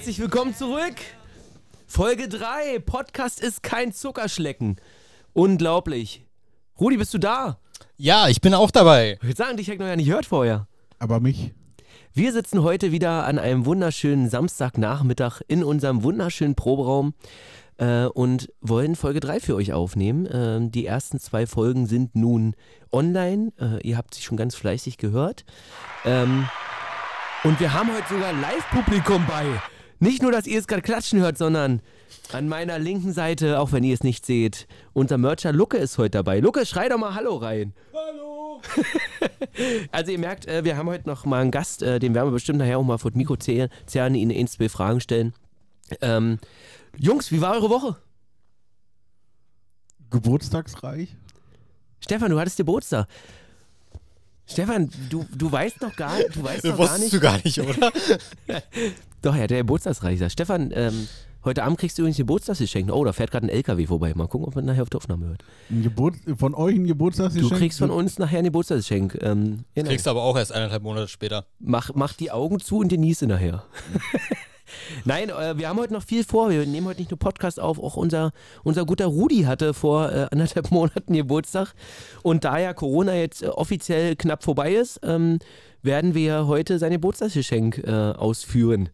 Herzlich willkommen zurück. Folge 3. Podcast ist kein Zuckerschlecken. Unglaublich. Rudi, bist du da? Ja, ich bin auch dabei. Ich würde sagen, dich habe ich noch ja nicht gehört vorher. Aber mich. Wir sitzen heute wieder an einem wunderschönen Samstagnachmittag in unserem wunderschönen Proberaum äh, und wollen Folge 3 für euch aufnehmen. Ähm, die ersten zwei Folgen sind nun online. Äh, ihr habt sie schon ganz fleißig gehört. Ähm, und wir haben heute sogar Live-Publikum bei. Nicht nur, dass ihr es gerade klatschen hört, sondern an meiner linken Seite, auch wenn ihr es nicht seht, unser Mercher Lucke ist heute dabei. Lucke, schrei doch mal Hallo rein. Hallo. also ihr merkt, äh, wir haben heute noch mal einen Gast, äh, den werden wir bestimmt nachher auch mal vor das Mikro zählen Ihnen ein, zwei Fragen stellen. Ähm, Jungs, wie war eure Woche? Geburtstagsreich. Stefan, du hattest Geburtstag. Stefan, du, du weißt noch gar, du weißt noch gar Wusstest nicht. du gar nicht, oder? Doch, ja, der Geburtstagsreich sagt. Stefan, ähm, heute Abend kriegst du übrigens Geburtstagsgeschenk. Oh, da fährt gerade ein LKW vorbei. Mal gucken, ob man nachher auf der Aufnahme hört. Ein Geburt, von euch ein Geburtstagsgeschenk. Du kriegst von uns nachher ein Geburtstagsgeschenk. Ähm, genau. Kriegst aber auch erst eineinhalb Monate später. mach, mach die Augen zu und genieße nachher. Nein, äh, wir haben heute noch viel vor. Wir nehmen heute nicht nur Podcast auf, auch unser, unser guter Rudi hatte vor äh, anderthalb Monaten Geburtstag. Und da ja Corona jetzt äh, offiziell knapp vorbei ist, ähm, werden wir heute sein Geburtstagsgeschenk äh, ausführen.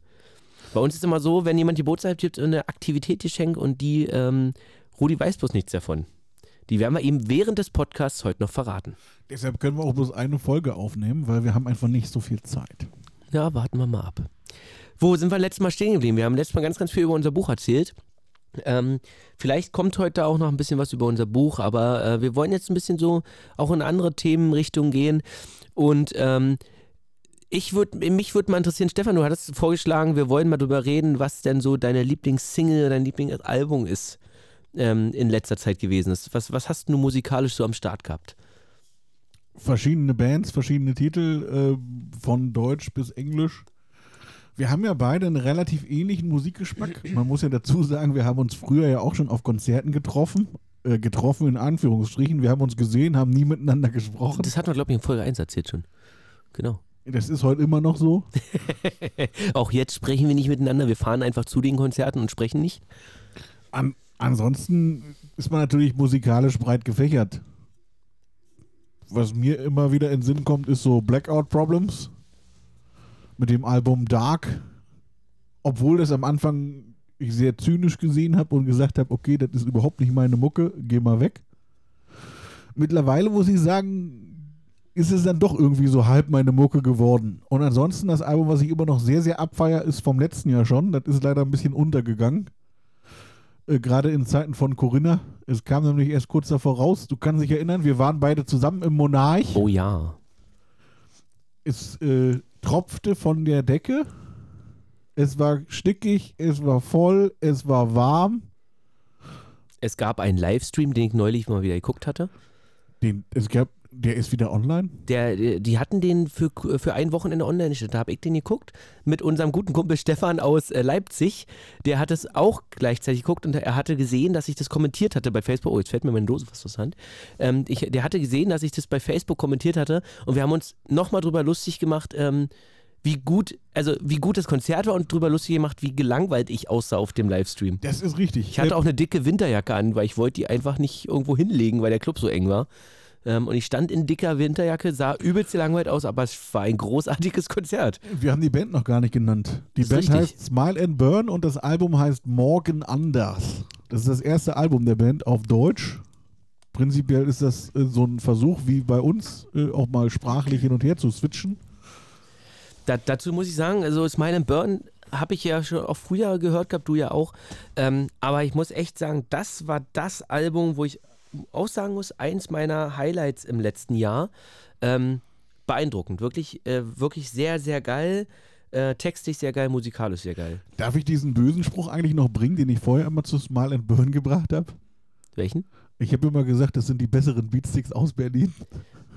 Bei uns ist immer so, wenn jemand Geburtstag hat, gibt eine Aktivität geschenkt und die, ähm, Rudi weiß bloß nichts davon. Die werden wir ihm während des Podcasts heute noch verraten. Deshalb können wir auch bloß eine Folge aufnehmen, weil wir haben einfach nicht so viel Zeit. Ja, warten wir mal ab. Wo sind wir letztes Mal stehen geblieben? Wir haben letztes Mal ganz, ganz viel über unser Buch erzählt. Ähm, vielleicht kommt heute auch noch ein bisschen was über unser Buch, aber äh, wir wollen jetzt ein bisschen so auch in andere Themenrichtungen gehen. Und ähm, ich würde, mich würde mal interessieren, Stefan, du hattest vorgeschlagen, wir wollen mal drüber reden, was denn so deine Lieblingssingle, dein Lieblingsalbum ist ähm, in letzter Zeit gewesen ist. Was, was hast du musikalisch so am Start gehabt? Verschiedene Bands, verschiedene Titel, äh, von Deutsch bis Englisch. Wir haben ja beide einen relativ ähnlichen Musikgeschmack. Man muss ja dazu sagen, wir haben uns früher ja auch schon auf Konzerten getroffen. Äh, getroffen in Anführungsstrichen. Wir haben uns gesehen, haben nie miteinander gesprochen. Das hatten wir, glaube ich, in Folge 1 erzählt schon. Genau. Das ist heute immer noch so. Auch jetzt sprechen wir nicht miteinander, wir fahren einfach zu den Konzerten und sprechen nicht. An, ansonsten ist man natürlich musikalisch breit gefächert. Was mir immer wieder in Sinn kommt, ist so Blackout Problems mit dem Album Dark. Obwohl das am Anfang ich sehr zynisch gesehen habe und gesagt habe, okay, das ist überhaupt nicht meine Mucke, geh mal weg. Mittlerweile muss ich sagen, ist es dann doch irgendwie so halb meine Mucke geworden. Und ansonsten das Album, was ich immer noch sehr, sehr abfeier, ist vom letzten Jahr schon. Das ist leider ein bisschen untergegangen. Äh, Gerade in Zeiten von Corinna. Es kam nämlich erst kurz davor raus. Du kannst dich erinnern, wir waren beide zusammen im Monarch. Oh ja. Es äh, tropfte von der Decke. Es war stickig, es war voll, es war warm. Es gab einen Livestream, den ich neulich mal wieder geguckt hatte. Den, es gab, der ist wieder online. Der, äh, die hatten den für, für ein Wochenende online gestellt. Da habe ich den geguckt mit unserem guten Kumpel Stefan aus äh, Leipzig. Der hat es auch gleichzeitig geguckt und er hatte gesehen, dass ich das kommentiert hatte bei Facebook. Oh, jetzt fällt mir meine Dose fast aus der Hand. Ähm, ich, der hatte gesehen, dass ich das bei Facebook kommentiert hatte und wir haben uns nochmal drüber lustig gemacht, ähm, wie gut, also wie gut das Konzert war und drüber lustig gemacht, wie gelangweilt ich aussah auf dem Livestream. Das ist richtig. Ich hatte auch eine dicke Winterjacke an, weil ich wollte die einfach nicht irgendwo hinlegen, weil der Club so eng war. Ähm, und ich stand in dicker Winterjacke, sah übelst gelangweilt aus, aber es war ein großartiges Konzert. Wir haben die Band noch gar nicht genannt. Die Band richtig. heißt Smile and Burn und das Album heißt Morgen anders. Das ist das erste Album der Band auf Deutsch. Prinzipiell ist das äh, so ein Versuch wie bei uns, äh, auch mal sprachlich hin und her zu switchen. Da, dazu muss ich sagen, also Smile and Burn habe ich ja schon auch früher gehört gehabt, du ja auch. Ähm, aber ich muss echt sagen, das war das Album, wo ich auch sagen muss, eins meiner Highlights im letzten Jahr. Ähm, beeindruckend, wirklich, äh, wirklich sehr, sehr geil. Äh, textlich sehr geil, musikalisch sehr geil. Darf ich diesen bösen Spruch eigentlich noch bringen, den ich vorher immer zu Smile and Burn gebracht habe? Welchen? Ich habe immer gesagt, das sind die besseren Beatsticks aus Berlin.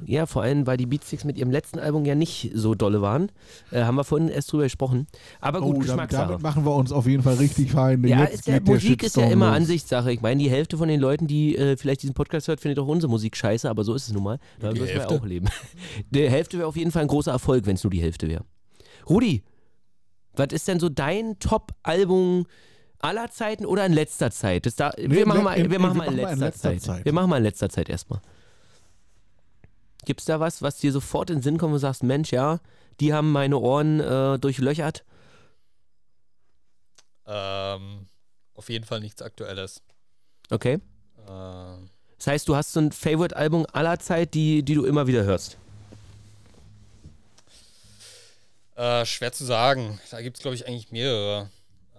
Ja, vor allem, weil die Beatsticks mit ihrem letzten Album ja nicht so dolle waren. Äh, haben wir vorhin erst drüber gesprochen. Aber gut, oh, damit, Geschmackssache. damit machen wir uns auf jeden Fall richtig fein. Ja, ist ja, Musik ist ja immer los. Ansichtssache. Ich meine, die Hälfte von den Leuten, die äh, vielleicht diesen Podcast hört, findet auch unsere Musik scheiße, aber so ist es nun mal. Da die müssen wir auch leben. Die Hälfte wäre auf jeden Fall ein großer Erfolg, wenn es nur die Hälfte wäre. Rudi, was ist denn so dein Top-Album aller Zeiten oder in letzter Zeit? Das da, wir machen mal, in- wir machen mal letzter. Zeit. Wir machen mal in letzter Zeit erstmal. Gibt es da was, was dir sofort in den Sinn kommt und du sagst, Mensch, ja, die haben meine Ohren äh, durchlöchert? Ähm, auf jeden Fall nichts Aktuelles. Okay. Ähm, Das heißt, du hast so ein Favorite-Album aller Zeit, die, die du immer wieder hörst. äh, schwer zu sagen. Da gibt es, glaube ich, eigentlich mehrere.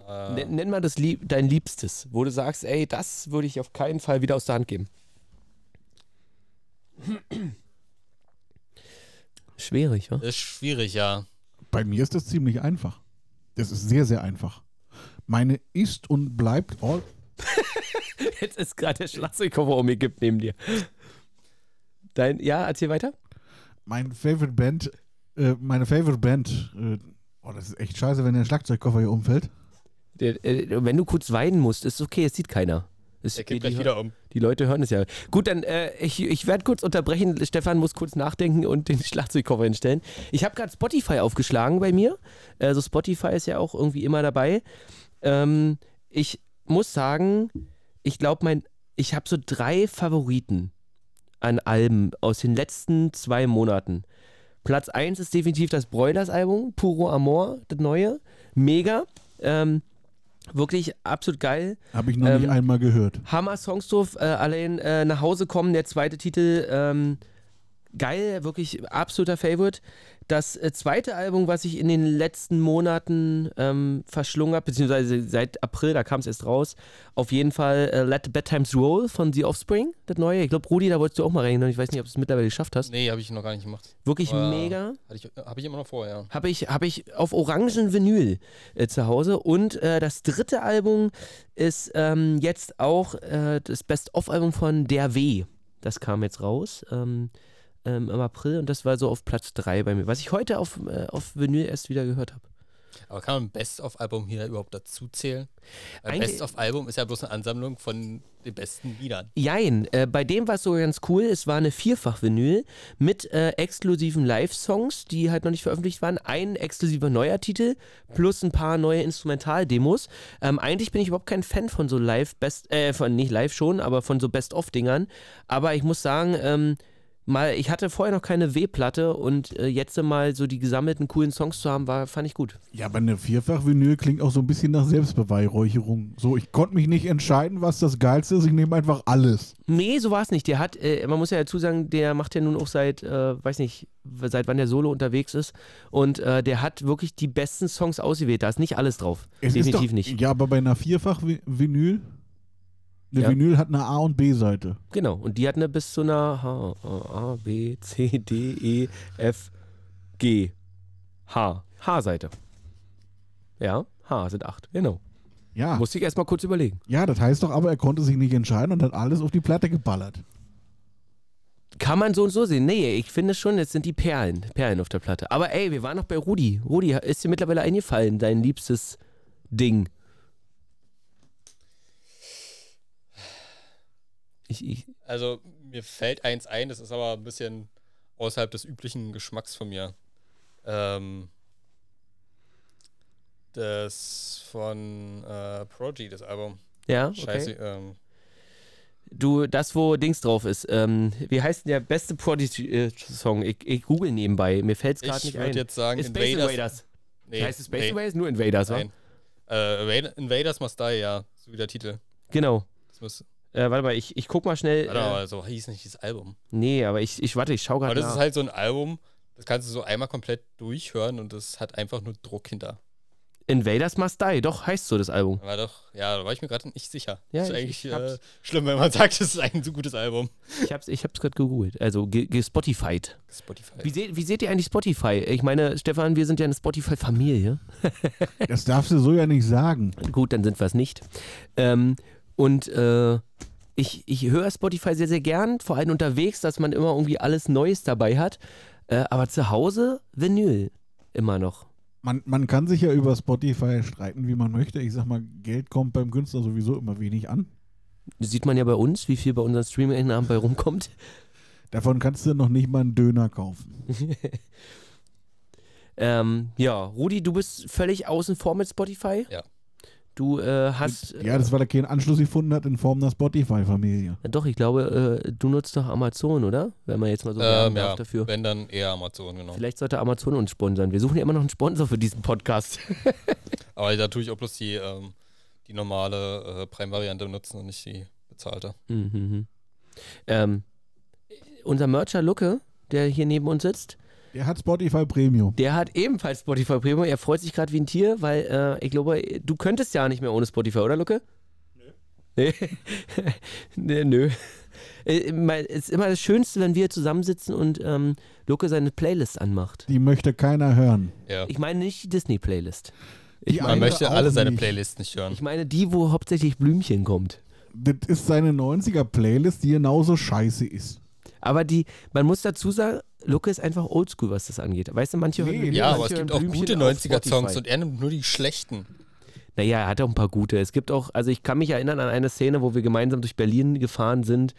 Äh, Nenn, nenn mal das Lieb, dein Liebstes, wo du sagst, ey, das würde ich auf keinen Fall wieder aus der Hand geben. Schwierig, wa? ist schwierig, ja. Bei mir ist das ziemlich einfach. Das ist sehr, sehr einfach. Meine ist und bleibt all. Jetzt ist gerade der Schlagzeugkoffer um mir gibt neben dir. Dein, ja, erzähl weiter. Mein Favorite Band, äh, meine Favorite Band. Äh, oh, das ist echt scheiße, wenn der Schlagzeugkoffer hier umfällt. Der, äh, wenn du kurz weinen musst, ist okay, es sieht keiner. Es die, geht gleich wieder um. die Leute hören es ja. Gut, dann äh, ich, ich werde kurz unterbrechen. Stefan muss kurz nachdenken und den Schlagzeugkoffer hinstellen. Ich habe gerade Spotify aufgeschlagen bei mir. Also Spotify ist ja auch irgendwie immer dabei. Ähm, ich muss sagen, ich glaube, mein, ich habe so drei Favoriten an Alben aus den letzten zwei Monaten. Platz 1 ist definitiv das Broilers-Album, Puro Amor, das neue. Mega. Ähm, wirklich absolut geil. Habe ich noch Ähm, nicht einmal gehört. Hammer Songstuf, äh, allein äh, nach Hause kommen, der zweite Titel, ähm, geil, wirklich absoluter Favorite. Das äh, zweite Album, was ich in den letzten Monaten ähm, verschlungen habe, beziehungsweise seit April, da kam es erst raus, auf jeden Fall äh, Let the Bad Times Roll von The Offspring, das neue. Ich glaube, Rudi, da wolltest du auch mal rein. Ich weiß nicht, ob du es mittlerweile geschafft hast. Nee, habe ich noch gar nicht gemacht. Wirklich Aber mega. Ich, habe ich immer noch vor, ja. Habe ich, hab ich auf orangen Vinyl äh, zu Hause. Und äh, das dritte Album ist ähm, jetzt auch äh, das Best-of-Album von Der W. Das kam jetzt raus ähm, ähm, im April und das war so auf Platz 3 bei mir, was ich heute auf, äh, auf Vinyl erst wieder gehört habe. Aber kann man ein Best-of-Album hier überhaupt dazu zählen? Eigentlich- Best-of-Album ist ja bloß eine Ansammlung von den besten Liedern. Jein, äh, bei dem war es so ganz cool, es war eine Vierfach-Vinyl mit äh, exklusiven Live-Songs, die halt noch nicht veröffentlicht waren, ein exklusiver neuer Titel plus ein paar neue Instrumental-Demos. Ähm, eigentlich bin ich überhaupt kein Fan von so Live-Best, äh, von nicht Live schon, aber von so Best-of-Dingern. Aber ich muss sagen, ähm, mal, ich hatte vorher noch keine W-Platte und äh, jetzt mal so die gesammelten coolen Songs zu haben, war, fand ich gut. Ja, aber eine Vierfach-Vinyl klingt auch so ein bisschen nach Selbstbeweihräucherung. So, ich konnte mich nicht entscheiden, was das Geilste ist. Ich nehme einfach alles. Nee, so war es nicht. Der hat, äh, man muss ja dazu sagen, der macht ja nun auch seit, äh, weiß nicht, seit wann der Solo unterwegs ist. Und äh, der hat wirklich die besten Songs ausgewählt. Da ist nicht alles drauf. Es Definitiv doch, nicht. Ja, aber bei einer Vierfach-Vinyl, eine Ja. Vinyl hat eine A- und B-Seite. Genau. Und die hat eine bis zu einer H, A, B, C, D, E, F, G, H. H-Seite. Ja, H sind acht. Genau. Ja, Musste ich erstmal kurz überlegen. ja, das heißt doch aber, er konnte sich nicht entscheiden und hat alles auf die Platte geballert. Kann man so und so sehen. Nee, ich finde schon, jetzt sind die Perlen. Perlen auf der Platte. Aber ey, wir waren noch bei Rudi. Rudi, ist dir mittlerweile eingefallen, dein liebstes Ding? Ich, ich, Also, mir fällt eins ein, das ist aber ein bisschen außerhalb des üblichen Geschmacks von mir. Ähm, das von äh, Prodigy, das Album. ja, okay. Scheiße, ähm, Du, das, wo Dings drauf ist. Ähm, wie heißt denn der beste Prodigy-Song? Ich, ich google nebenbei. Mir fällt es gerade ich nicht würde ein. jetzt sagen, Ist Space Invaders. Invaders. Nee, heißt es Space nee, Invaders? Nur Invaders, wa? Nein. Äh, Invade- Invaders Must Die, ja. So wie der Titel. Genau. Das muss, Äh, warte mal, ich, ich guck mal schnell. warte Äh, mal, so hieß nicht dieses Album. nee, aber ich, ich warte, ich schau Aber gerade das nach. ist halt so ein Album, das kannst du so einmal komplett durchhören und das hat einfach nur Druck hinter. Invaders Must Die, doch, heißt so das Album. War doch, ja, da war ich mir gerade nicht sicher. Ja, das ist ich- eigentlich ich äh, schlimm, wenn man sagt, das ist ein so gutes Album. Ich hab's, ich hab's gerade gegoogelt. Also ge- gespotified. Spotify. Wie, seht, wie seht ihr eigentlich Spotify? Ich meine, Stefan, wir sind ja eine Spotify-Familie. Das darfst du so ja nicht sagen. Gut, dann sind wir es nicht. Ähm, und äh, ich, ich höre Spotify sehr, sehr gern, vor allem unterwegs, dass man immer irgendwie alles Neues dabei hat. Äh, aber zu Hause Vinyl immer noch. Man, man kann sich ja über Spotify streiten, wie man möchte. Ich sag mal, Geld kommt beim Künstler sowieso immer wenig an. Sieht man ja bei uns, wie viel bei unseren Streaming-Einnahmen bei rumkommt. Davon kannst du noch nicht mal einen Döner kaufen. Ähm, ja, Rudi, du bist völlig außen vor mit Spotify. Ja. Du äh, hast. Ja, das weil er keinen Anschluss gefunden hat in Form einer Spotify-Familie. äh, doch, ich glaube, äh, du nutzt doch Amazon, oder? Wenn man jetzt mal so Ähm, ja, dafür. wenn dann eher Amazon, genau. Vielleicht sollte Amazon uns sponsern. Wir suchen ja immer noch einen Sponsor für diesen Podcast. Aber da tue ich auch bloß die, ähm, die normale äh, Prime-Variante nutzen und nicht die bezahlte. Mhm. Ähm, unser Mercher Lucke, der hier neben uns sitzt, Der hat Spotify Premium. der hat ebenfalls Spotify Premium. Er freut sich gerade wie ein Tier, weil äh, ich glaube, du könntest ja nicht mehr ohne Spotify, oder Lucke? Nö. nee, nö. Äh, Es ist immer das Schönste, wenn wir zusammensitzen und ähm, Lucke seine Playlist anmacht. Die möchte keiner hören. Ja. Ich meine nicht die Disney-Playlist. Man möchte alle seine nicht. Playlists nicht hören. Ich meine die, wo hauptsächlich Blümchen kommt. Das ist seine 90er-Playlist, die genauso scheiße ist. Aber die, man muss dazu sagen, Lucke ist einfach oldschool, was das angeht. Weißt du, manche Nee, hören Ja, manche aber es gibt auch Blümchen gute auf 90er-Songs Spotify. und er nimmt nur die schlechten. Naja, er hat auch ein paar gute. Es gibt auch, also ich kann mich erinnern an eine Szene, wo wir gemeinsam durch Berlin gefahren sind,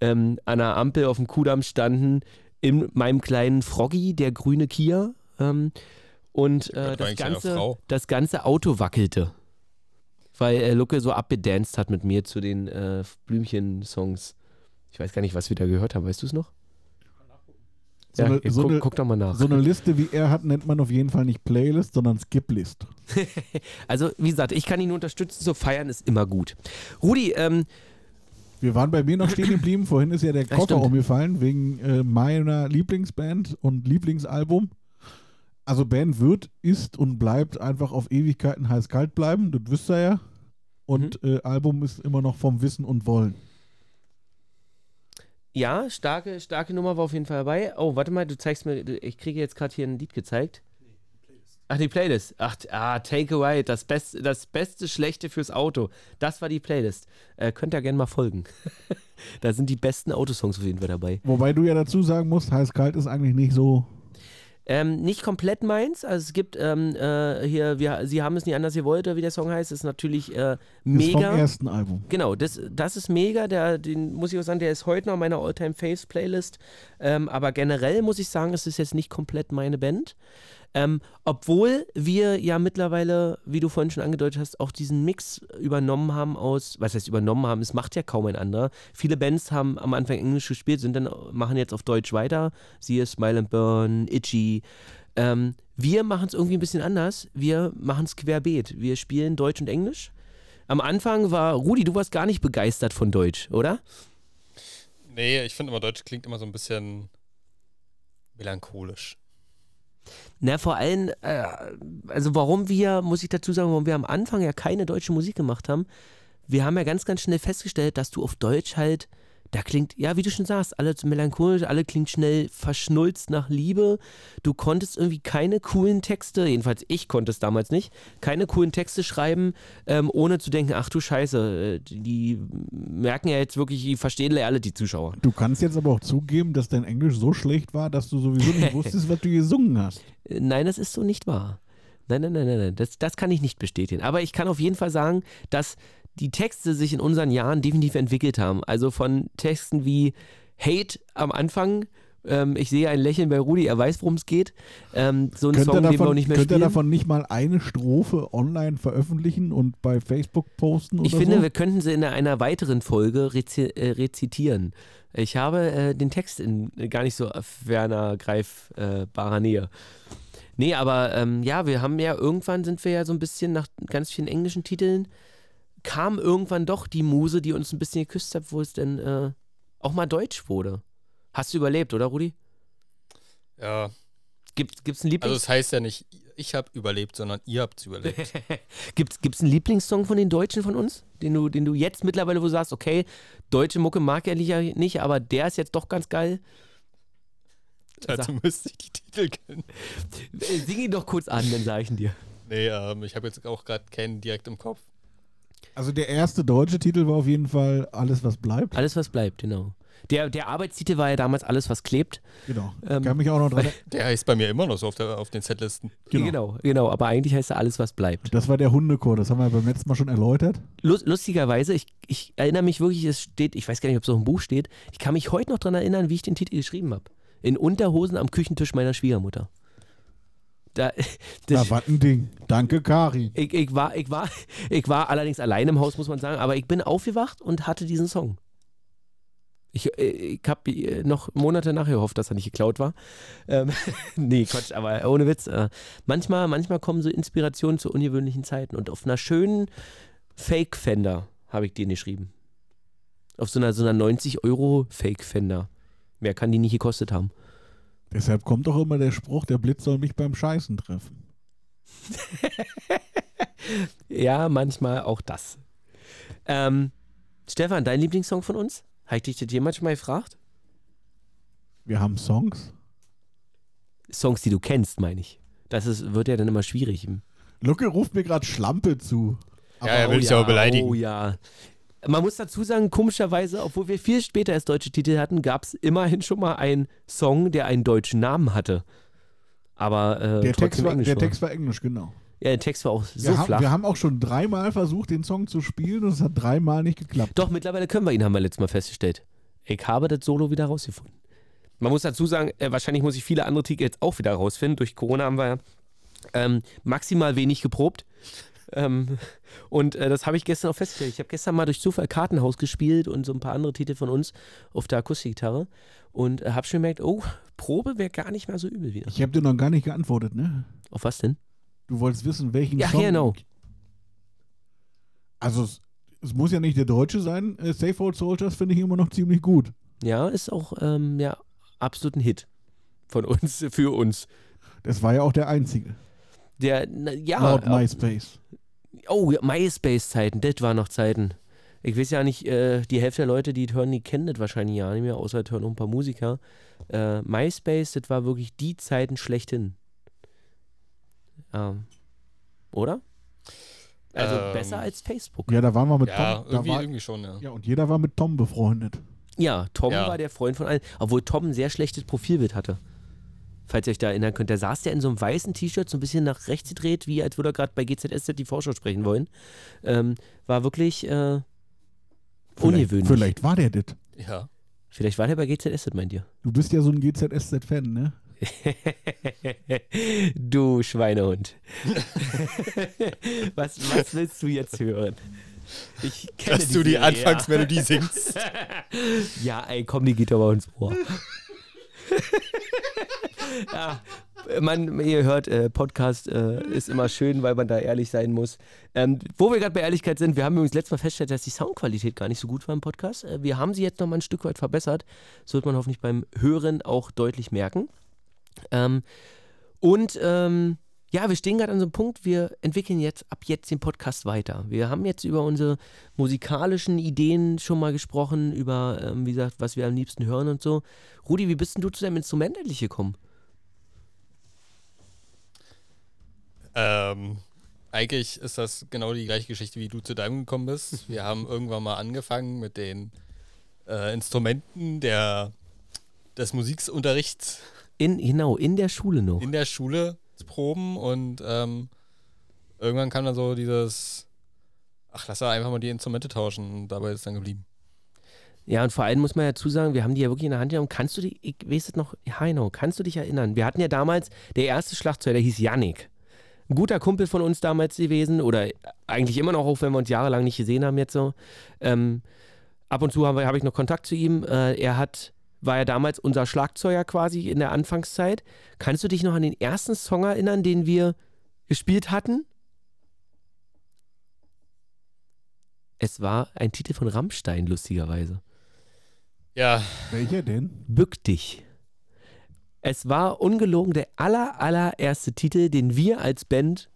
ähm, an einer Ampel auf dem Kudamm standen, in meinem kleinen Froggy, der grüne Kia, ähm, und äh, das, ganze, das ganze Auto wackelte. Weil äh, Lucke so abgedanced hat mit mir zu den äh, Blümchen-Songs. Ich weiß gar nicht, was wir da gehört haben, weißt du es noch? So ja, eine- so guck, eine- guck doch mal nach. So eine Liste wie er hat, nennt man auf jeden Fall nicht Playlist, sondern Skip-List. Also, wie gesagt, ich kann ihn nur unterstützen, so feiern ist immer gut. Rudi, ähm, Wir waren bei mir noch stehen geblieben. Vorhin ist ja der Ja, Koffer stimmt. umgefallen wegen äh, meiner Lieblingsband und Lieblingsalbum. Also Band wird, ist und bleibt einfach auf Ewigkeiten heiß-kalt bleiben. Das wisst ihr ja. Und Mhm. äh, Album ist immer noch vom Wissen und Wollen. Ja, starke, starke Nummer war auf jeden Fall dabei. Oh, warte mal, du zeigst mir, ich kriege jetzt gerade hier ein Lied gezeigt. Ach, die Playlist. Ach, ah, Take Away, das, Best, das beste Schlechte fürs Auto. Das war die Playlist. Äh, könnt ihr gerne mal folgen. da sind die besten Autosongs auf jeden Fall dabei. Wobei du ja dazu sagen musst, heiß-kalt ist eigentlich nicht so. Ähm, nicht komplett meins. Also es gibt ähm, äh, hier, wir, Sie haben es nie anders gewollt, oder wie der Song heißt, ist natürlich äh, Ist vom mega. ersten Album. Genau, das, das ist mega. Der, den muss ich auch sagen, der ist heute noch in meiner Alltime Faves Playlist. Ähm, aber generell muss ich sagen, es ist jetzt nicht komplett meine Band. Ähm, obwohl wir ja mittlerweile, wie du vorhin schon angedeutet hast, auch diesen Mix übernommen haben aus, was heißt übernommen haben, es macht ja kaum ein anderer. Viele Bands haben am Anfang Englisch gespielt, sind dann, machen jetzt auf Deutsch weiter. Siehe Smile and Burn, Itchy. Ähm, wir machen es irgendwie ein bisschen anders. Wir machen es querbeet. Wir spielen Deutsch und Englisch. Am Anfang war, Rudi, du warst gar nicht begeistert von Deutsch, oder? Nee, ich finde immer, Deutsch klingt immer so ein bisschen melancholisch. Na, vor allem, äh, also warum wir, muss ich dazu sagen, warum wir am Anfang ja keine deutsche Musik gemacht haben, wir haben ja ganz, ganz schnell festgestellt, dass du auf Deutsch halt, da klingt, ja, wie du schon sagst, alle so melancholisch, alle klingt schnell verschnulzt nach Liebe. Du konntest irgendwie keine coolen Texte, jedenfalls ich konnte es damals nicht, keine coolen Texte schreiben, ähm, ohne zu denken, ach du Scheiße, äh, die, merken ja jetzt wirklich, die verstehen ja alle die Zuschauer. Du kannst jetzt aber auch zugeben, dass dein Englisch so schlecht war, dass du sowieso nicht wusstest, was du gesungen hast. Äh, Nein, das ist so nicht wahr. Nein, nein, nein, nein, nein. Das, das kann ich nicht bestätigen. Aber ich kann auf jeden Fall sagen, dass die Texte sich in unseren Jahren definitiv entwickelt haben. Also von Texten wie Hate am Anfang. Ähm, ich sehe ein Lächeln bei Rudi, er weiß, worum es geht. Ähm, so ein Könnt ihr, Song, den wir auch davon, nicht mehr könnt ihr spielen. davon nicht mal eine Strophe online veröffentlichen und bei Facebook posten oder Ich finde, so? wir könnten sie in einer weiteren Folge rezi äh, rezitieren. Ich habe äh, den Text in äh, gar nicht so ferner greifbarer Nähe. Nee, aber ähm, ja, wir haben ja irgendwann sind wir ja so ein bisschen nach ganz vielen englischen Titeln, kam irgendwann doch die Muse, die uns ein bisschen geküsst hat, wo es denn äh, auch mal Deutsch wurde. Hast du überlebt, oder Rudi? Ja, Gibt es einen also Lieblings es heißt ja nicht, ich habe überlebt, sondern ihr habt überlebt. gibt's, gibt's einen Lieblingssong von den Deutschen von uns, den du, den du jetzt mittlerweile wo du sagst, okay, deutsche Mucke mag er ja nicht, aber der ist jetzt doch ganz geil. Dazu müsste ich die Titel kennen. Äh, Sing ihn doch kurz an, dann sag ich ihn dir. Nee, ähm, ich habe jetzt auch gerade keinen direkt im Kopf. Also der erste deutsche Titel war auf jeden Fall Alles, was bleibt. Alles, was bleibt, genau. Der, der Arbeitstitel war ja damals Alles, was klebt. Genau. Ähm, Kann mich auch noch dran Der heißt bei mir immer noch so auf, der, auf den Setlisten. Genau. genau, genau. Aber eigentlich heißt er Alles, was bleibt. Das war der Hundechor, das haben wir beim letzten Mal schon erläutert. Lust, lustigerweise, ich, ich erinnere mich wirklich, es steht, ich weiß gar nicht, ob es so im Buch steht, ich kann mich heute noch daran erinnern, wie ich den Titel geschrieben habe. In Unterhosen am Küchentisch meiner Schwiegermutter. Da, Na, was ein Ding. Danke, Kari. ich, ich, war, ich, war, ich war allerdings allein im Haus, muss man sagen, aber ich bin aufgewacht und hatte diesen Song. Ich, äh, ich habe noch Monate nachher gehofft, dass er nicht geklaut war. Ähm, nee, Quatsch, aber ohne Witz. Äh, manchmal, manchmal kommen so Inspirationen zu ungewöhnlichen Zeiten und auf einer schönen Fake-Fender habe ich den geschrieben. Auf so einer, so einer 90 Euro Fake-Fender. Mehr kann die nicht gekostet haben. Deshalb kommt doch immer der Spruch, der Blitz soll mich beim Scheißen treffen. Ja, manchmal auch das. Ähm, Stefan, dein Lieblingssong von uns? Habe ich dich das jemals schon mal gefragt? Wir haben Songs. Songs, die du kennst, meine ich. Das ist, wird ja dann immer schwierig. Lucke ruft mir gerade Schlampe zu. Ja, er will dich aber beleidigen. Oh ja. Man muss dazu sagen, komischerweise, obwohl wir viel später erst deutsche Titel hatten, gab es immerhin schon mal einen Song, der einen deutschen Namen hatte. Aber äh, Der, Text war, Englisch der war. Text war Englisch, genau. Ja, der Text war auch so wir, haben, flach. wir haben auch schon dreimal versucht, den Song zu spielen und es hat dreimal nicht geklappt. Doch, mittlerweile können wir ihn, haben wir letztes Mal festgestellt. Ich habe das Solo wieder rausgefunden. Man muss dazu sagen, äh, wahrscheinlich muss ich viele andere Titel jetzt auch wieder rausfinden. Durch Corona haben wir ja ähm, maximal wenig geprobt. Ähm, und äh, das habe ich gestern auch festgestellt. Ich habe gestern mal durch Zufall Kartenhaus gespielt und so ein paar andere Titel von uns auf der Akustikgitarre und äh, habe schon gemerkt, oh, Probe wäre gar nicht mal so übel wieder. Ich habe dir noch gar nicht geantwortet, ne? Auf was denn? Du wolltest wissen, welchen Ja, Song. genau. Also es, es muss ja nicht der deutsche sein. Äh, Safe Old Soldiers finde ich immer noch ziemlich gut. Ja, ist auch ähm, ja, absolut ein Hit von uns, für uns. Das war ja auch der einzige. Der, na, ja, Laut äh, MySpace. Oh, MySpace-Zeiten, das waren noch Zeiten. Ich weiß ja nicht, äh, die Hälfte der Leute, die hören, die kennen das wahrscheinlich ja nicht mehr, außer hören noch ein paar Musiker. Äh, MySpace, das war wirklich die Zeiten schlechthin. Ähm, oder? Also Ähm, besser als Facebook. Ja, da waren wir mit Ja, Tom. Da irgendwie, war, irgendwie schon, ja. ja, und jeder war mit Tom befreundet. Ja, Tom Ja. war der Freund von allen, obwohl Tom ein sehr schlechtes Profilbild hatte. Falls ihr euch da erinnern könnt, da saß der in so einem weißen T-Shirt, so ein bisschen nach rechts gedreht, wie als würde er gerade bei GZSZ die Vorschau sprechen wollen. Ähm, war wirklich äh, Vielleicht, ungewöhnlich. vielleicht war der das. Ja. Vielleicht war der bei GZSZ, meint ihr? Du bist ja so ein GZSZ-Fan, ne? du Schweinehund. was, was willst du jetzt hören? Ich kenne Dass du die Serie, Anfangsmelodie singst. Ja. ja, ey, komm, die geht aber ins Ohr. ja, man, ihr hört, äh, Podcast äh, ist immer schön, weil man da ehrlich sein muss. Ähm, wo wir gerade bei Ehrlichkeit sind, wir haben übrigens letztes Mal festgestellt, dass die Soundqualität gar nicht so gut war im Podcast. Äh, wir haben sie jetzt noch mal ein Stück weit verbessert. Das wird man hoffentlich beim Hören auch deutlich merken. Ähm, und ähm, ja, wir stehen gerade an so einem Punkt, wir entwickeln jetzt ab jetzt den Podcast weiter. Wir haben jetzt über unsere musikalischen Ideen schon mal gesprochen, über, ähm, wie gesagt, was wir am liebsten hören und so. Rudi, wie bist denn du zu deinem Instrument endlich gekommen? Ähm, eigentlich ist das genau die gleiche Geschichte, wie du zu deinem gekommen bist. Wir haben irgendwann mal angefangen mit den äh, Instrumenten der, des Musikunterrichts In, genau, in der Schule noch. in der Schule proben und ähm, irgendwann kam dann so dieses, ach, lass doch einfach mal die Instrumente tauschen und dabei ist dann geblieben. Ja, und vor allem muss man ja zusagen, wir haben die ja wirklich in der Hand genommen. Kannst du dich, ich weiß es noch, Heino, kannst du dich erinnern? Wir hatten ja damals, der erste Schlagzeuger, der hieß Yannick. Ein guter Kumpel von uns damals gewesen oder eigentlich immer noch, auch wenn wir uns jahrelang nicht gesehen haben jetzt so. Ähm, ab und zu habe hab ich noch Kontakt zu ihm. Äh, er hat, war ja damals unser Schlagzeuger quasi in der Anfangszeit. Kannst du dich noch an den ersten Song erinnern, den wir gespielt hatten? Es war ein Titel von Rammstein, lustigerweise. Ja, Welcher denn? Bück dich. Es war ungelogen der aller, allererste Titel, den wir als Band,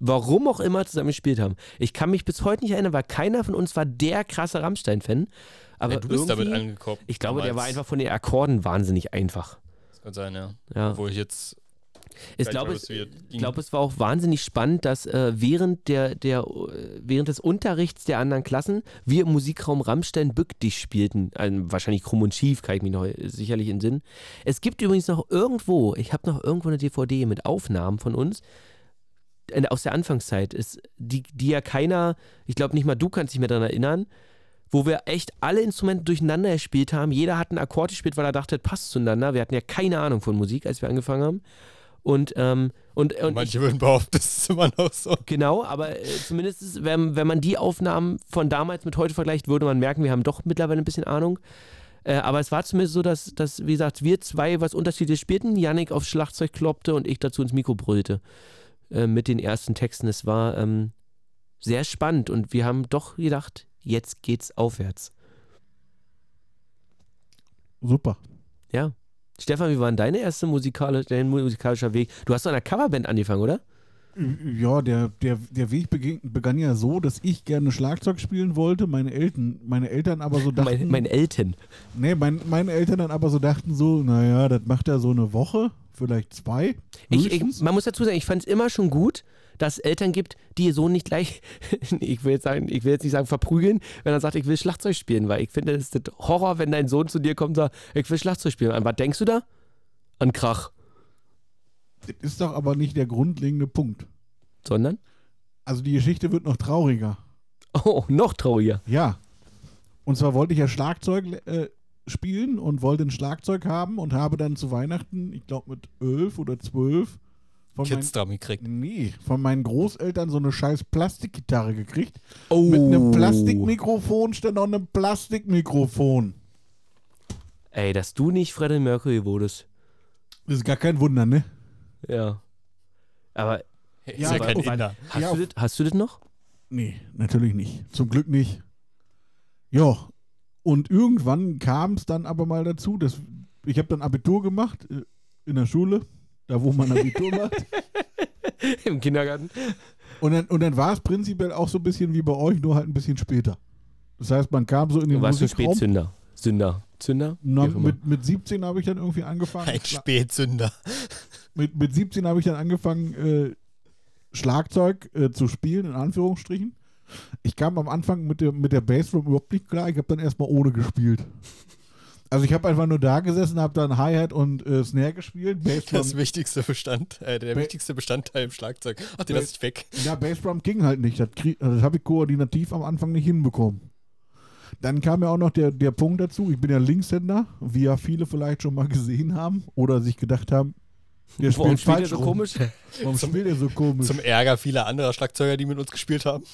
warum auch immer, zusammen gespielt haben. Ich kann mich bis heute nicht erinnern, weil keiner von uns war der krasse Rammstein-Fan. Aber ja, du bist damit angekommen. Ich glaube, der war einfach von den Akkorden wahnsinnig einfach. Das kann sein, ja. Ja. Obwohl ich jetzt Ich glaube, es, glaube, es war auch wahnsinnig spannend, dass äh, während, der, der, äh, während des Unterrichts der anderen Klassen wir im Musikraum Rammstein Bück dich spielten. Also wahrscheinlich krumm und schief, kann ich mich noch äh, sicherlich in Sinn. Es gibt übrigens noch irgendwo, ich habe noch irgendwo eine DVD mit Aufnahmen von uns äh, aus der Anfangszeit, ist, die, die ja keiner, ich glaube nicht mal du kannst dich mehr daran erinnern, wo wir echt alle Instrumente durcheinander gespielt haben. Jeder hat einen Akkord gespielt, weil er dachte, das passt zueinander. Wir hatten ja keine Ahnung von Musik, als wir angefangen haben. Und, ähm, und, und ich, Manche würden behaupten, das ist immer noch so. genau, aber äh, zumindest, ist, wenn, wenn man die Aufnahmen von damals mit heute vergleicht, würde man merken, wir haben doch mittlerweile ein bisschen Ahnung. Äh, aber es war zumindest so, dass, dass, wie gesagt, wir zwei was unterschiedliches spielten. Yannick aufs Schlagzeug kloppte und ich dazu ins Mikro brüllte. Äh, mit den ersten Texten. Es war ähm, sehr spannend und wir haben doch gedacht, jetzt geht's aufwärts. Super. Ja. Stefan, wie war denn deine erste musikale, dein musikalischer Weg? Du hast doch in einer Coverband angefangen, oder? Ja, der, der, der Weg beging, begann ja so, dass ich gerne Schlagzeug spielen wollte, meine Eltern, meine Eltern aber so dachten. Meine, meine Eltern. nee, mein, meine Eltern dann aber so dachten so, naja, das macht er so eine Woche, vielleicht zwei. Ich, ich, man muss dazu sagen, ich fand es immer schon gut, dass es Eltern gibt, die ihr Sohn nicht gleich, ich will jetzt sagen, ich will jetzt nicht sagen verprügeln, wenn er sagt, ich will Schlagzeug spielen, weil ich finde, es ist das Horror, wenn dein Sohn zu dir kommt und sagt, ich will Schlagzeug spielen. An was denkst du da? An Krach. das ist doch aber nicht der grundlegende Punkt. Sondern? Also die Geschichte wird noch trauriger. Oh, noch trauriger. Ja. Und zwar wollte ich ja Schlagzeug äh, spielen und wollte ein Schlagzeug haben und habe dann zu Weihnachten, ich glaube mit elf oder zwölf, von meinen, Kids dran gekriegt. nee, von meinen Großeltern so eine scheiß Plastikgitarre gekriegt. Oh. Mit einem Plastikmikrofon stand noch ein Plastikmikrofon. Ey, dass du nicht Freddie Mercury wurdest. Das ist gar kein Wunder, ne? Ja. Aber Ist Ja, ja, kein Inder. hast, Ja, du das, hast du das noch? Nee, natürlich nicht. Zum Glück nicht. Ja, und irgendwann kam es dann aber mal dazu, dass ich habe dann Abitur gemacht äh, in der Schule, da wo man Abitur macht. Im Kindergarten. Und dann, und dann war es prinzipiell auch so ein bisschen wie bei euch, nur halt ein bisschen später. Das heißt, man kam so in den Du warst ein Musikraum. Spätzünder. Sünder. Zünder? Na, Wie auch immer. mit, mit 17 habe ich dann irgendwie angefangen. Ein Schla- Spätsünder. mit, mit 17 habe ich dann angefangen, äh, Schlagzeug äh, zu spielen, in Anführungsstrichen. Ich kam am Anfang mit der, mit der Bassdrum überhaupt nicht klar. Ich habe dann erstmal ohne gespielt. Also ich habe einfach nur da gesessen, habe dann Hi-Hat und äh, Snare gespielt. Das Bassdrum, wichtigste Bestand, äh, der Ba- wichtigste Bestandteil im Schlagzeug. Ach, den Ba- lass ich weg. ja, Bassdrum ging halt nicht. Das, das habe ich koordinativ am Anfang nicht hinbekommen. Dann kam ja auch noch der, der Punkt dazu, ich bin ja Linkshänder, wie ja viele vielleicht schon mal gesehen haben oder sich gedacht haben, der Warum spielt spielt er so rum. komisch? Warum Zum- spielt er so komisch? Zum Ärger vieler anderer Schlagzeuger, die mit uns gespielt haben.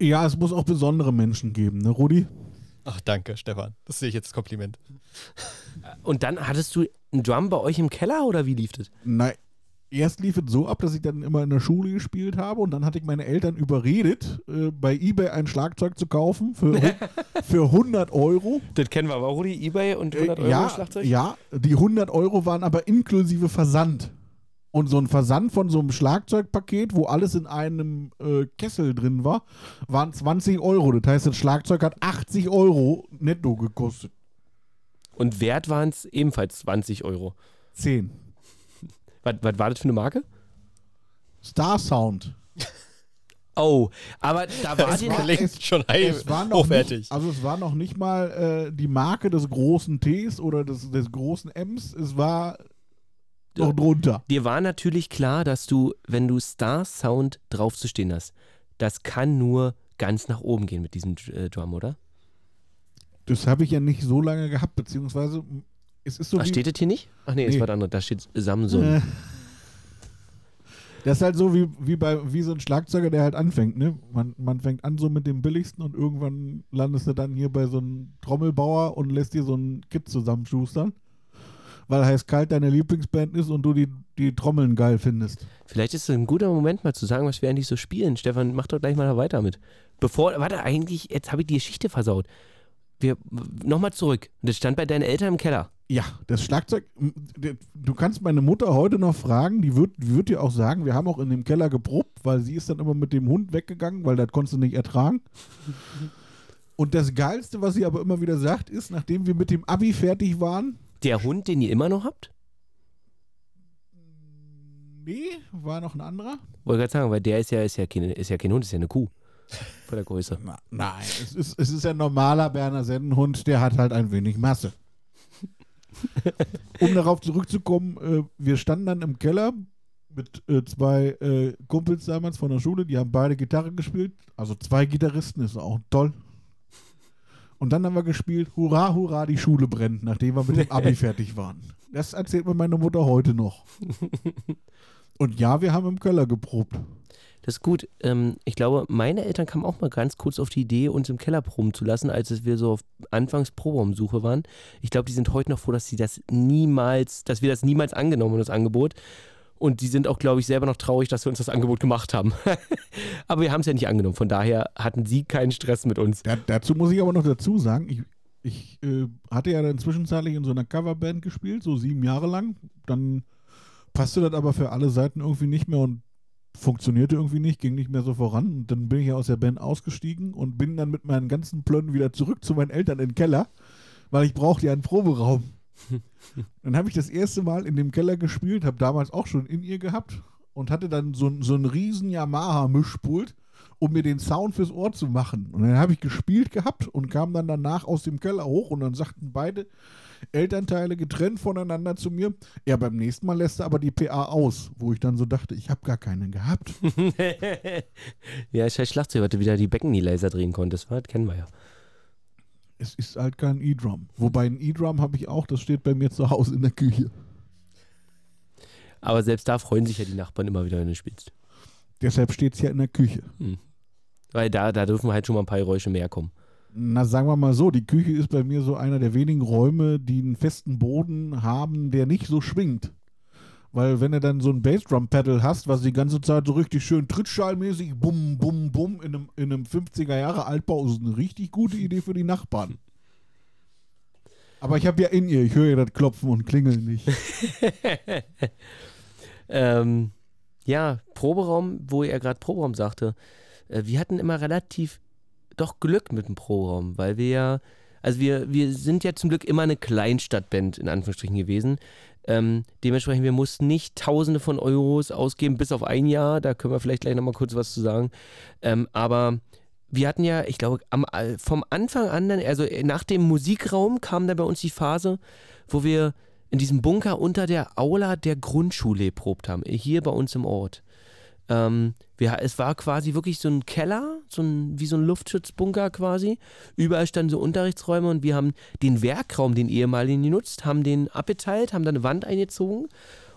ja, es muss auch besondere Menschen geben, ne, Rudi? Ach, danke, Stefan. Das sehe ich jetzt als Kompliment. Und dann hattest du einen Drum bei euch im Keller oder wie lief das? Nein. Erst lief es so ab, dass ich dann immer in der Schule gespielt habe und dann hatte ich meine Eltern überredet, äh, bei Ebay ein Schlagzeug zu kaufen für, für 100 Euro. Das kennen wir aber, Rudi, Ebay und 100 Äh, Euro ja, Schlagzeug? ja, die 100 Euro waren aber inklusive Versand. Und so ein Versand von so einem Schlagzeugpaket, wo alles in einem äh, Kessel drin war, waren 20 Euro. Das heißt, das Schlagzeug hat 80 Euro netto gekostet. Und wert waren es ebenfalls 20 Euro. 10. Was, was war das für eine Marke? Star Sound. Oh, aber da war die war- es- schon Es war noch hochwertig. Nicht, also es war noch nicht mal äh, die Marke des großen Ts oder des, des großen Ms. Es war noch drunter. Dir war natürlich klar, dass du, wenn du Star Sound drauf zu stehen hast, das kann nur ganz nach oben gehen mit diesem äh, Drum, oder? Das habe ich ja nicht so lange gehabt, beziehungsweise es ist so Ach, steht das hier nicht? Ach nee, Nee. war das andere. Da steht Samsung. Äh, das ist halt so wie, wie bei wie so ein Schlagzeuger, der halt anfängt, ne? Man, man fängt an so mit dem billigsten und irgendwann landest du dann hier bei so einem Trommelbauer und lässt dir so ein Kit zusammenschustern. Weil heiß kalt deine Lieblingsband ist und du die, die Trommeln geil findest. Vielleicht ist es ein guter Moment, mal zu sagen, was wir eigentlich so spielen. Stefan, mach doch gleich mal weiter mit. Bevor, warte, eigentlich, jetzt habe ich die Geschichte versaut. Wir, nochmal zurück. Das stand bei deinen Eltern im Keller. Ja, das Schlagzeug, du kannst meine Mutter heute noch fragen, die wird, die wird dir auch sagen, wir haben auch in dem Keller geprobt, weil sie ist dann immer mit dem Hund weggegangen, weil das konntest du nicht ertragen. Und das Geilste, was sie aber immer wieder sagt, ist, nachdem wir mit dem Abi fertig waren, Der Hund, den ihr immer noch habt? Nee, war noch ein anderer? Wollte gerade sagen, weil der ist ja, ist ja, kein, ist ja kein Hund, ist ja eine Kuh. Von der Größe. Na, nein, es ist, es ist ein normaler Berner Sennenhund, der hat halt ein wenig Masse. um darauf zurückzukommen, äh, wir standen dann im Keller mit äh, zwei äh, Kumpels damals von der Schule, die haben beide Gitarre gespielt. Also zwei Gitarristen, ist auch toll. Und dann haben wir gespielt, hurra, hurra, die Schule brennt, nachdem wir mit dem Abi fertig waren. Das erzählt mir meine Mutter heute noch. Und ja, wir haben im Keller geprobt. Das ist gut. Ähm, ich glaube, meine Eltern kamen auch mal ganz kurz auf die Idee, uns im Keller proben zu lassen, als wir so auf anfangs Proberaumsuche waren. Ich glaube, die sind heute noch froh, dass sie das niemals, dass wir das niemals angenommen haben, das Angebot. Und die sind auch, glaube ich, selber noch traurig, dass wir uns das Angebot gemacht haben. aber wir haben es ja nicht angenommen. Von daher hatten sie keinen Stress mit uns. Da, dazu muss ich aber noch dazu sagen, ich, ich äh, hatte ja dann zwischenzeitlich in so einer Coverband gespielt, so sieben Jahre lang. Dann passte das aber für alle Seiten irgendwie nicht mehr und funktionierte irgendwie nicht, ging nicht mehr so voran. Und dann bin ich ja aus der Band ausgestiegen und bin dann mit meinen ganzen Plönnen wieder zurück zu meinen Eltern in den Keller, weil ich brauchte ja einen Proberaum. dann habe ich das erste Mal in dem Keller gespielt, habe damals auch schon in ihr gehabt und hatte dann so, so einen riesen Yamaha-Mischpult, um mir den Sound fürs Ohr zu machen. Und dann habe ich gespielt gehabt und kam dann danach aus dem Keller hoch und dann sagten beide Elternteile getrennt voneinander zu mir, ja, beim nächsten Mal lässt er aber die PA aus, wo ich dann so dachte, ich habe gar keinen gehabt. ja, scheiß Schlagzeug, weil du wieder die Becken-Laser drehen konntest, das kennen wir ja. Es ist halt kein E-Drum. Wobei ein E-Drum habe ich auch, das steht bei mir zu Hause in der Küche. Aber selbst da freuen sich ja die Nachbarn immer wieder, wenn du spielst. Deshalb steht es ja in der Küche. Hm. Weil da, da dürfen halt schon mal ein paar Geräusche mehr kommen. Na, sagen wir mal so, die Küche ist bei mir so einer der wenigen Räume, die einen festen Boden haben, der nicht so schwingt. Weil wenn du dann so ein Bassdrum-Pedal hast, was die ganze Zeit so richtig schön trittschallmäßig bum, bum, bum in einem, in einem 50er Jahre Altbau, ist eine richtig gute Idee für die Nachbarn. Aber ich habe ja in ihr, ich höre ja das Klopfen und Klingeln nicht. ähm, ja, Proberaum, wo er gerade Proberaum sagte. Äh, wir hatten immer relativ doch Glück mit dem Proberaum, weil wir ja, also wir, wir sind ja zum Glück immer eine Kleinstadtband in Anführungsstrichen gewesen. Ähm, dementsprechend, wir mussten nicht Tausende von Euros ausgeben, bis auf ein Jahr. Da können wir vielleicht gleich nochmal kurz was zu sagen. Ähm, aber wir hatten ja, ich glaube, am, vom Anfang an, also nach dem Musikraum kam da bei uns die Phase, wo wir in diesem Bunker unter der Aula der Grundschule probt haben, hier bei uns im Ort. Ähm, wir, es war quasi wirklich so ein Keller, so ein, wie so ein Luftschutzbunker quasi. Überall standen so Unterrichtsräume und wir haben den Werkraum, den ehemaligen genutzt, haben den abgeteilt, haben da eine Wand eingezogen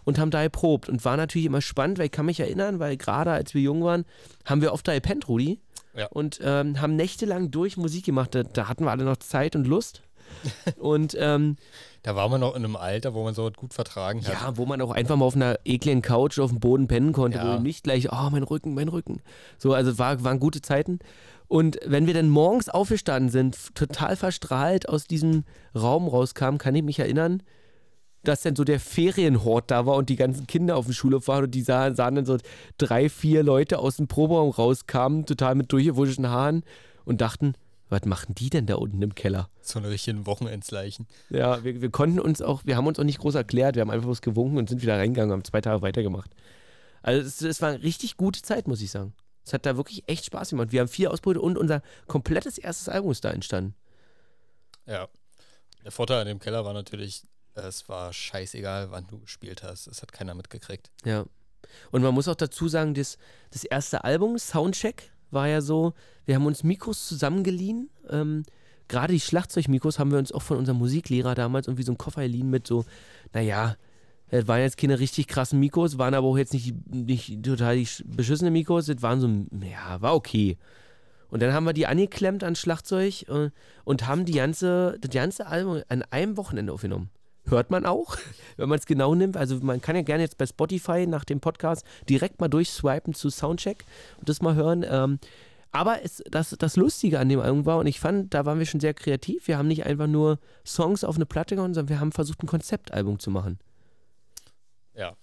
und haben da geprobt. Und war natürlich immer spannend, weil ich kann mich erinnern, weil gerade als wir jung waren, haben wir oft da gepennt, Rudi. Ja. Und ähm, haben nächtelang durch Musik gemacht. Da, da hatten wir alle noch Zeit und Lust. und ähm, da war man noch in einem Alter, wo man so gut vertragen hat. Ja, wo man auch einfach mal auf einer ekligen Couch auf dem Boden pennen konnte, ja. wo nicht gleich, oh, mein Rücken, mein Rücken. So, also war, waren gute Zeiten. Und wenn wir dann morgens aufgestanden sind, total verstrahlt aus diesem Raum rauskamen, kann ich mich erinnern, dass dann so der Ferienhort da war und die ganzen Kinder auf dem Schulhof waren und die sahen, sahen dann so drei, vier Leute aus dem Proberaum rauskamen, total mit durchgewuschelten Haaren und dachten, was machen die denn da unten im Keller? So eine richtige Wochenendsleichen. Ja, wir, wir konnten uns auch, wir haben uns auch nicht groß erklärt, wir haben einfach bloß gewunken und sind wieder reingegangen, haben zwei Tage weitergemacht. Also es, es war eine richtig gute Zeit, muss ich sagen. Es hat da wirklich echt Spaß gemacht. Wir haben vier Ausbrüche und unser komplettes erstes Album ist da entstanden. Ja. Der Vorteil an dem Keller war natürlich, es war scheißegal, wann du gespielt hast. Es hat keiner mitgekriegt. Ja. Und man muss auch dazu sagen, das, das erste Album, Soundcheck, war ja so, wir haben uns Mikros zusammengeliehen. Ähm, Gerade die Schlagzeugmikros haben wir uns auch von unserem Musiklehrer damals irgendwie so einen Koffer geliehen mit so, naja, es waren jetzt keine richtig krassen Mikros, waren aber auch jetzt nicht, nicht total beschissene Mikros, das waren so, ja, war okay. Und dann haben wir die angeklemmt an Schlagzeug äh, und haben die ganze, das ganze Album an einem Wochenende aufgenommen. Hört man auch, wenn man es genau nimmt. Also man kann ja gerne jetzt bei Spotify nach dem Podcast direkt mal durchswipen zu Soundcheck und das mal hören. Ähm, aber es, das, das Lustige an dem Album war, und ich fand, da waren wir schon sehr kreativ, wir haben nicht einfach nur Songs auf eine Platte gehauen, sondern wir haben versucht, ein Konzeptalbum zu machen. Ja.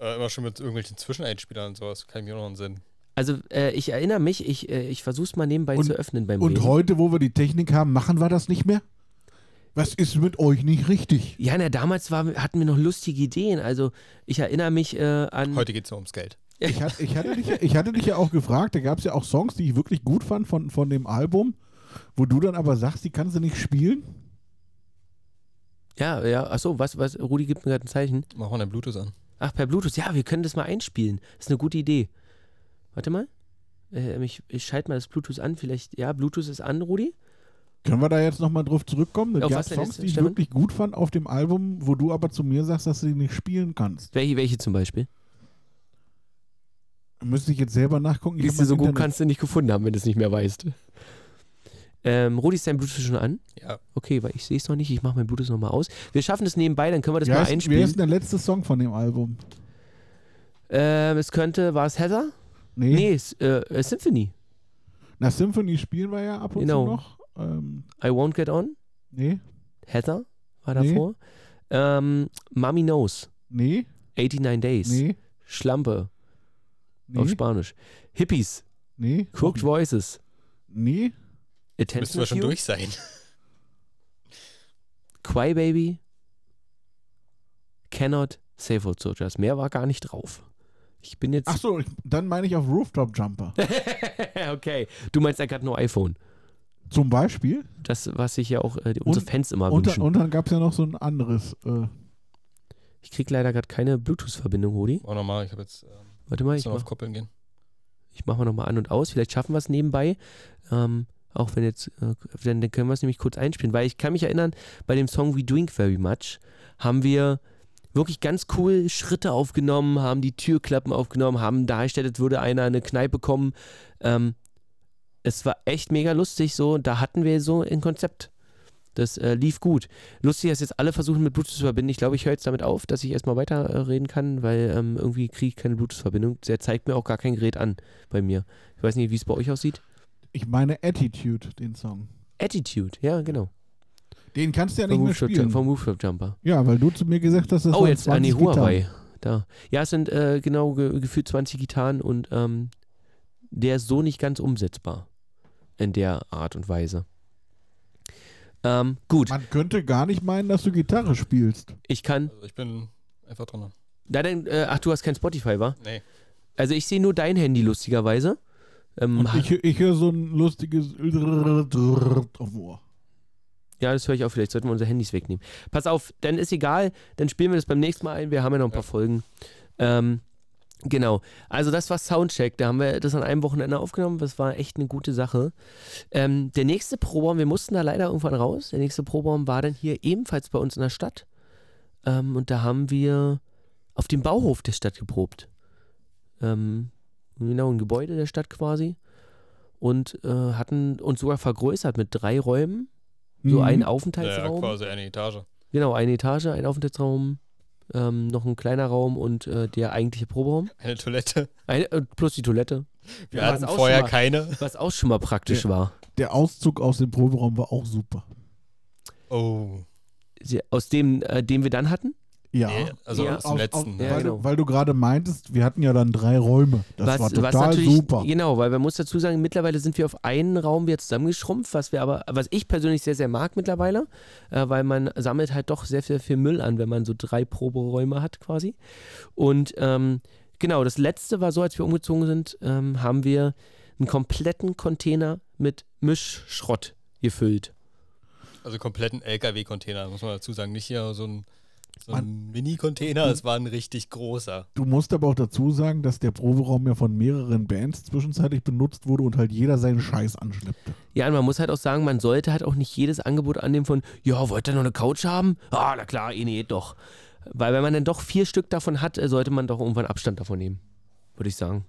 Äh, immer schon mit irgendwelchen Zwischeneinspielern und sowas, kann ich mir noch einen Sinn. Also äh, ich erinnere mich, ich, äh, ich versuche es mal nebenbei und, zu öffnen beim Und Reden. heute, wo wir die Technik haben, machen wir das nicht mehr? Was ist mit euch nicht richtig? Ja, na, damals war, hatten wir noch lustige Ideen. Also ich erinnere mich äh, an. Heute geht es nur ums Geld. Ich, hat, ich, hatte dich, ja- ich hatte dich ja auch gefragt, da gab es ja auch Songs, die ich wirklich gut fand von, von dem Album, wo du dann aber sagst, die kannst du nicht spielen. Ja, ja, achso, was, was, Rudi gibt mir gerade ein Zeichen. Mach mal dein Bluetooth an. Ach, per Bluetooth. Ja, wir können das mal einspielen. Das ist eine gute Idee. Warte mal. Äh, ich, ich schalte mal das Bluetooth an. Vielleicht, ja, Bluetooth ist an, Rudi. Können wir da jetzt nochmal drauf zurückkommen? Es Auf gab was denn Songs, die ich Stefan? wirklich gut fand auf dem Album, wo du aber zu mir sagst, dass du die nicht spielen kannst. Welche, welche zum Beispiel? Müsste ich jetzt selber nachgucken. Ich du, so gut Internet- kannst du nicht gefunden haben, wenn du es nicht mehr weißt. Ähm, Rudi, ist dein Bluetooth schon an? Ja. Okay, weil ich sehe es noch nicht. Ich mache mein Bluetooth nochmal aus. Wir schaffen das nebenbei, dann können wir das Wie mal wie einspielen. heißt denn der letzte Song von dem Album? Ähm, es könnte, war es Heather? Nee. Nee, es, äh, äh, Symphony. Na, Symphony spielen wir ja ab und Genau. zu noch. Ähm, I Won't Get On. nee, Heather war Nee. davor. Ähm, Mommy Knows. nee, 89 Days. nee, Schlampe auf nee, Spanisch. Hippies. nee, Crooked Voices. nee. Attention Müssten wir schon durch sein. Cry Baby. Cannot. Save Old Soldiers. Mehr war gar nicht drauf. Ich bin jetzt. Ach so, ich, dann meine ich auf Rooftop Jumper. okay. Du meinst, er hat nur iPhone. Zum Beispiel. Das, was sich ja auch äh, unsere Und- Fans immer Und, wünschen. und dann gab es ja noch so ein anderes. Äh, ich krieg leider gerade keine Bluetooth-Verbindung, Rudi. Auch nochmal, ich habe jetzt ähm, Warte mal, ich mach, auf Koppeln gehen. ich mach mal nochmal an und aus. Vielleicht schaffen wir es nebenbei. Ähm, auch wenn jetzt, äh, dann, dann können wir es nämlich kurz einspielen, weil ich kann mich erinnern, bei dem Song We Drink Very Much haben wir wirklich ganz cool Schritte aufgenommen, haben die Türklappen aufgenommen, haben dargestellt, als würde einer eine Kneipe kommen. Ähm, es war echt mega lustig so, da hatten wir so ein Konzept. Das äh, lief gut. Lustig, dass jetzt alle versuchen mit Bluetooth zu verbinden. Ich glaube, ich höre jetzt damit auf, dass ich erstmal weiterreden kann, weil ähm, irgendwie kriege ich keine Bluetooth-Verbindung. Der zeigt mir auch gar kein Gerät an bei mir. Ich weiß nicht, wie es bei euch aussieht. ich meine Attitude, den Song. Attitude, ja, genau. Den kannst du ja nicht mehr spielen. vom Rooftop Jumper. Ja, weil du zu mir gesagt hast, das oh, waren jetzt, 20 Gitarren. Huawei. Da. Ja, es sind äh, genau ge gefühlt 20 Gitarren und ähm, der ist so nicht ganz umsetzbar. In der Art und Weise. Ähm, gut, Man könnte gar nicht meinen, dass du Gitarre spielst. ich kann. Also ich bin einfach dran. Da denn, äh, ach, du hast kein Spotify, wa? Nee. Also ich sehe nur dein Handy, lustigerweise. Ähm, ich, ich höre so ein lustiges auf dem Ohr. Ja, das höre ich auch. Vielleicht sollten wir unsere Handys wegnehmen. Pass auf, dann ist egal. Dann spielen wir das beim nächsten Mal ein. Wir haben ja noch ein paar Ja. Folgen. Ähm, genau. Also, das war Soundcheck. Da haben wir das an einem Wochenende aufgenommen. Das war echt eine gute Sache. Ähm, der nächste Proberaum, wir mussten da leider irgendwann raus. Der nächste Proberaum war dann hier ebenfalls bei uns in der Stadt. Ähm, und da haben wir auf dem Bauhof der Stadt geprobt. Ähm, genau, ein Gebäude der Stadt quasi. Und äh, hatten uns sogar vergrößert mit drei Räumen. So Mhm. ein Ja, Aufenthaltsraum. quasi eine Etage. Genau, eine Etage, ein Aufenthaltsraum, ähm, noch ein kleiner Raum und äh, der eigentliche Proberaum. Eine Toilette. Eine, äh, plus die Toilette. Wir Ja, was hatten auch vorher mal- keine. Was auch schon mal praktisch Ja. war. Der Auszug aus dem Proberaum war auch super. Oh. Aus dem, äh, den wir dann hatten? Ja. Also Ja. aus dem Auf- letzten. auf- ne? Ja, weil, genau. du, weil du gerade meintest, wir hatten ja dann drei Räume. Das war was total natürlich, super. Genau, weil man muss dazu sagen, mittlerweile sind wir auf einen Raum jetzt zusammengeschrumpft, was wir aber, was ich persönlich sehr, sehr mag mittlerweile, äh, weil man sammelt halt doch sehr, sehr viel Müll an, wenn man so drei Proberäume hat quasi. Und ähm, genau, das letzte war so, als wir umgezogen sind, ähm, haben wir einen kompletten Container mit Mischschrott gefüllt. Also kompletten LKW-Container, muss man dazu sagen. Nicht hier so ein, so ein Man- Mini-Container, es war ein richtig großer. Du musst aber auch dazu sagen, dass der Proberaum ja von mehreren Bands zwischenzeitlich benutzt wurde und halt jeder seinen Scheiß anschleppte. Ja, und man muss halt auch sagen, man sollte halt auch nicht jedes Angebot annehmen von, ja, wollt ihr noch eine Couch haben? Ah, na klar, eh, nee, doch. Weil wenn man dann doch vier Stück davon hat, äh, sollte man doch irgendwann Abstand davon nehmen. Würde ich sagen.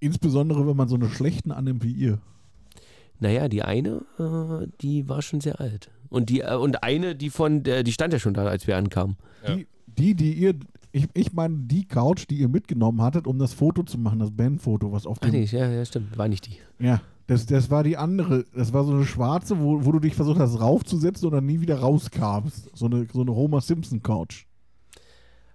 Insbesondere, wenn man so eine schlechten annimmt wie ihr. Naja, die eine, äh, die war schon sehr alt. Und die, äh, und eine, die von, der, die stand ja schon da, als wir ankamen. Ja. Die, die, die ihr, ich, ich meine die Couch, die ihr mitgenommen hattet, um das Foto zu machen, das Bandfoto, was auf Ach dem... nee, ja, ja, stimmt, war nicht die. Ja, das, das war die andere. Das war so eine schwarze, wo, wo du dich versucht hast raufzusetzen und dann nie wieder rauskamst. So eine, so eine Homer Simpson Couch.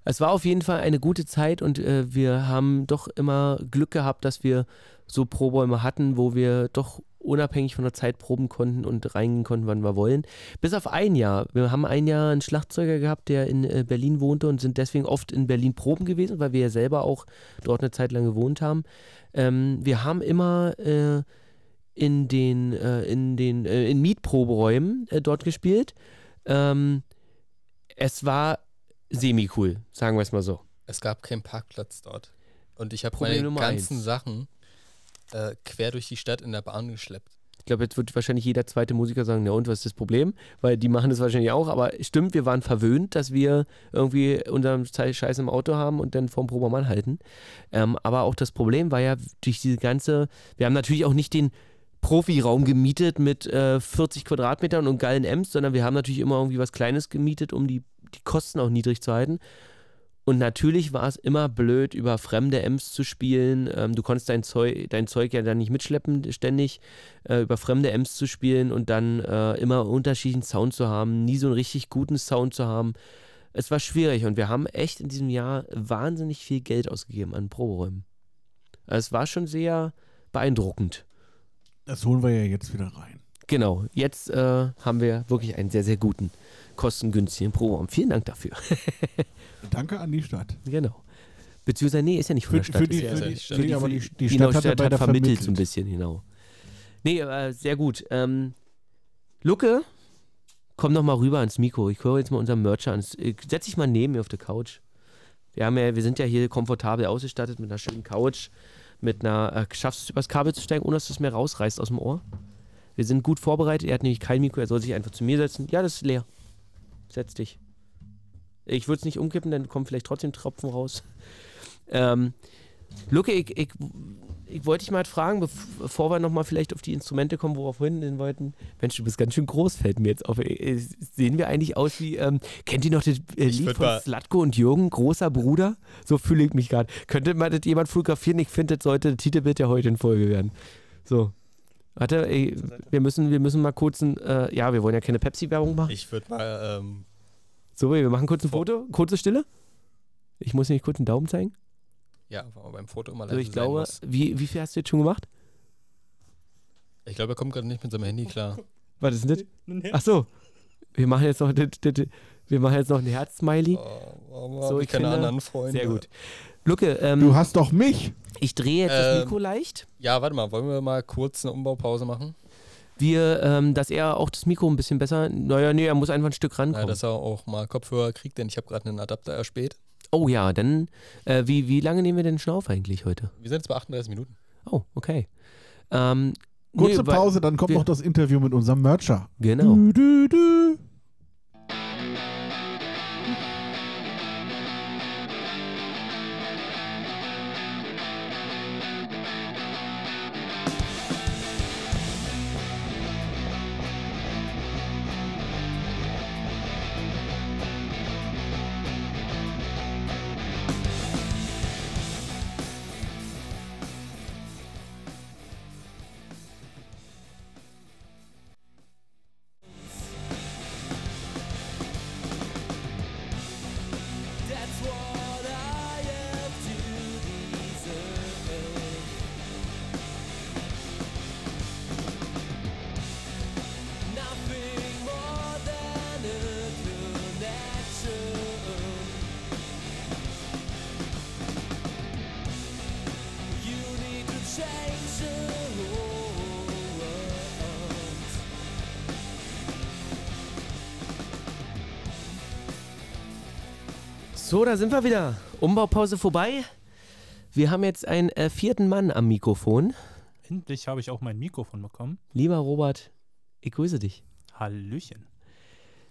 Es war auf jeden Fall eine gute Zeit und äh, wir haben doch immer Glück gehabt, dass wir so Probäume hatten, wo wir doch unabhängig von der Zeit proben konnten und reingehen konnten, wann wir wollen. Bis auf ein Jahr. Wir haben ein Jahr einen Schlagzeuger gehabt, der in äh, Berlin wohnte und sind deswegen oft in Berlin proben gewesen, weil wir ja selber auch dort eine Zeit lang gewohnt haben. Ähm, wir haben immer äh, in den, äh, in den äh, in Mietproberäumen äh, dort gespielt. Ähm, es war semi-cool, sagen wir es mal so. Es gab keinen Parkplatz dort. Und ich habe meine ganzen eins. Sachen äh, quer durch die Stadt in der Bahn geschleppt. Ich glaube, jetzt wird wahrscheinlich jeder zweite Musiker sagen, ja und, was ist das Problem? Weil die machen das wahrscheinlich auch, aber stimmt, wir waren verwöhnt, dass wir irgendwie unseren Scheiß im Auto haben und dann vorm Probermann halten. Ähm, aber auch das Problem war ja durch diese ganze, wir haben natürlich auch nicht den Profiraum gemietet mit äh, 40 Quadratmetern und geilen Amps, sondern wir haben natürlich immer irgendwie was Kleines gemietet, um die, die Kosten auch niedrig zu halten. Und natürlich war es immer blöd, über fremde Amps zu spielen. Ähm, du konntest dein Zeug, dein Zeug ja dann nicht mitschleppen, ständig äh, über fremde Amps zu spielen und dann äh, immer unterschiedlichen Sound zu haben, nie so einen richtig guten Sound zu haben. Es war schwierig und wir haben echt in diesem Jahr wahnsinnig viel Geld ausgegeben an Proberäumen. Also es war schon sehr beeindruckend. Das holen wir ja jetzt wieder rein. Genau, jetzt äh, haben wir wirklich einen sehr, sehr guten, kostengünstigen Proberaum. Vielen Dank dafür. Danke an die Stadt. genau. Beziehungsweise, nee, ist ja nicht von Für, der Stadt. für die, ist für ja die, für die, aber die, die die Stadt hat ja Stadt hat der vermittelt so ein bisschen, genau. Nee, äh, sehr gut. Ähm, Lucke, komm doch mal rüber ans Mikro. Ich höre jetzt mal unseren Mercher an. Setz dich mal neben mir auf der Couch. Wir, haben ja, wir sind ja hier komfortabel ausgestattet mit einer schönen Couch, mit einer. Äh, schaffst du es übers Kabel zu steigen, ohne dass du es mir rausreißt aus dem Ohr? Wir sind gut vorbereitet. Er hat nämlich kein Mikro, er soll sich einfach zu mir setzen. Ja, das ist leer. Setz dich. Ich würde es nicht umkippen, dann kommen vielleicht trotzdem Tropfen raus. Ähm, Luke, ich, ich, ich wollte dich mal fragen, bev- bevor wir nochmal vielleicht auf die Instrumente kommen, worauf wir hin wollten. Mensch, du bist ganz schön groß, fällt mir jetzt auf. Äh, Sehen wir eigentlich aus wie, ähm, kennt ihr noch das äh, Lied von Slatko und Jürgen, großer Bruder? So fühle ich mich gerade. Könnte mal das jemand fotografieren? Ich finde, das sollte das Titelbild der heutigen Folge werden. So. Warte, ey, wir müssen, wir müssen mal kurz ein, äh, ja, wir wollen ja keine Pepsi-Werbung machen. Ich würde mal, ähm, So, wir machen kurz ein Foto, kurze Stille. Ich muss nämlich kurz einen Daumen zeigen. ja, man beim Foto immer Also leise ich sein glaube, muss. wie, wie viel hast du jetzt schon gemacht? Ich glaube, er kommt gerade nicht mit seinem Handy klar. Was ist denn das? Ach so. Wir machen jetzt noch, wir machen jetzt noch ein Herz-Smiley. Oh, warum So, hab ich ich keine finde- anderen Freunde? Sehr gut. Lucke, ähm, Du hast doch mich. ich drehe jetzt das Ähm, Mikro leicht. Ja, warte mal, wollen wir mal kurz eine Umbaupause machen? Wir, ähm, dass er auch das Mikro ein bisschen besser, naja, nee, er muss einfach ein Stück Ja, rankommen. dass er auch mal Kopfhörer kriegt, denn ich habe gerade einen Adapter erspäht. oh ja, dann, äh, wie, wie lange nehmen wir denn schon auf eigentlich heute? Wir sind jetzt bei 38 Minuten. Oh, okay. Ähm, Kurze nee, weil- Pause, dann kommt wir- noch das Interview mit unserem Mercher. Genau. Du, du, du. So, da sind wir wieder. Umbaupause vorbei. Wir haben jetzt einen äh, vierten Mann am Mikrofon. Endlich habe ich auch mein Mikrofon bekommen. Lieber Robert, ich grüße dich. Hallöchen.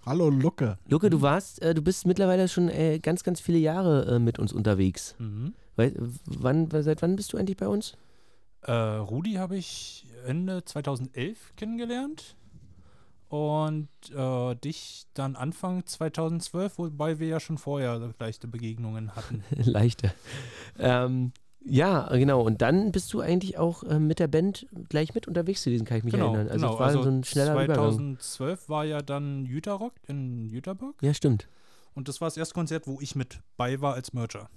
Hallo Lucke. Luke, du warst, äh, du bist mittlerweile schon äh, ganz, ganz viele Jahre äh, mit uns unterwegs. Mhm. Wei- wann, seit wann bist du eigentlich bei uns? Äh, Rudi habe ich Ende 2011 kennengelernt. Und äh, dich dann Anfang 2012, wobei wir ja schon vorher leichte Begegnungen hatten. Leichter. Ähm, ja, genau. Und dann bist du eigentlich auch äh, mit der Band gleich mit unterwegs gewesen, kann ich mich genau, erinnern. Also genau. es war so ein schneller Übergang. 2012 war ja dann Jüterrock in Jüterburg. Ja, stimmt. Und das war das erste Konzert, wo ich mit bei war als Mercher.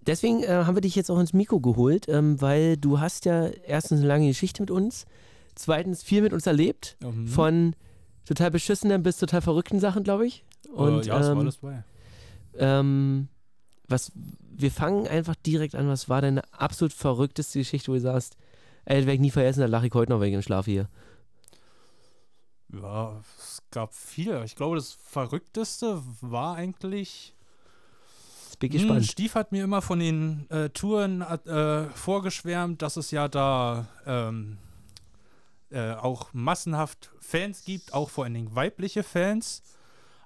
deswegen äh, haben wir dich jetzt auch ins Mikro geholt, ähm, weil du hast ja erstens eine lange Geschichte mit uns, zweitens viel mit uns erlebt, Mhm. von total beschissenen bis total verrückten Sachen, glaube ich. Und äh, ja, es war ähm, alles bei. ähm, was, wir fangen einfach direkt an. Was war deine absolut verrückteste Geschichte, wo du sagst, ey, das werde ich nie vergessen, da lache ich heute noch wegen dem Schlaf hier. Ja, es gab viel. Ich glaube, das Verrückteste war eigentlich. Jetzt bin ich Hm, gespannt. Stief hat mir immer von den äh, Touren äh, vorgeschwärmt, dass es ja da ähm, äh, auch massenhaft Fans gibt, auch vor allen Dingen weibliche Fans.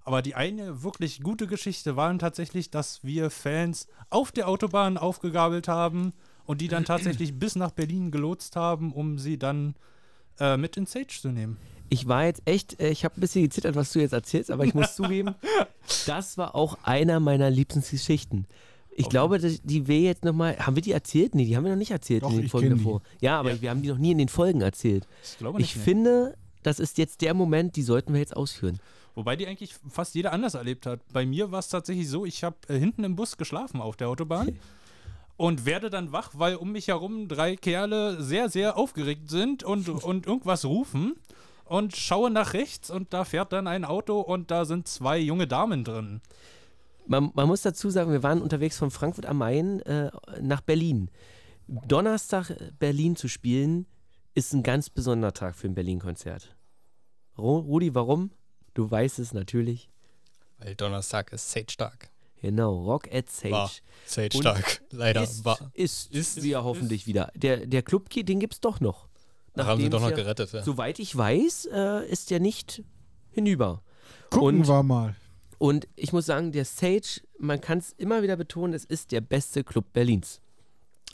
Aber die eine wirklich gute Geschichte war tatsächlich, dass wir Fans auf der Autobahn aufgegabelt haben und die dann tatsächlich bis nach Berlin gelotst haben, um sie dann äh, mit in Sage zu nehmen. Ich war jetzt echt, äh, ich habe ein bisschen gezittert, was du jetzt erzählst, aber ich muss zugeben, das war auch einer meiner liebsten Geschichten. Ich Okay. glaube, dass- die wir jetzt nochmal, haben wir die erzählt? Nee, die haben wir noch nicht erzählt Doch, in den ich Folgen davor. Ja, aber wir haben die noch nie in den Folgen erzählt. Ich glaube Ich nee. finde, das ist jetzt der Moment, die sollten wir jetzt ausführen. Wobei die eigentlich fast jeder anders erlebt hat. Bei mir war es tatsächlich so, ich habe äh, hinten im Bus geschlafen auf der Autobahn und werde dann wach, weil um mich herum drei Kerle sehr, sehr aufgeregt sind und, und irgendwas rufen und schaue nach rechts und da fährt dann ein Auto und da sind zwei junge Damen drin. Man, man muss dazu sagen, wir waren unterwegs von Frankfurt am Main äh, nach Berlin. Donnerstag äh, Berlin zu spielen, ist ein ganz besonderer Tag für ein Berlin-Konzert. Ru- Rudi, warum? Du weißt es natürlich. Weil Donnerstag ist Sage-Tag. Genau, Rock at Sage. War Sage-Tag. Leider Ist, war. ist, Ist- wieder hoffentlich wieder. Der, der Club, den gibt es doch noch. Da haben sie Nachdem doch noch ja, gerettet. Ja. Soweit ich weiß, äh, ist der nicht hinüber. Gucken Und- wir mal. Und ich muss sagen, der Sage, man kann es immer wieder betonen, es ist der beste Club Berlins.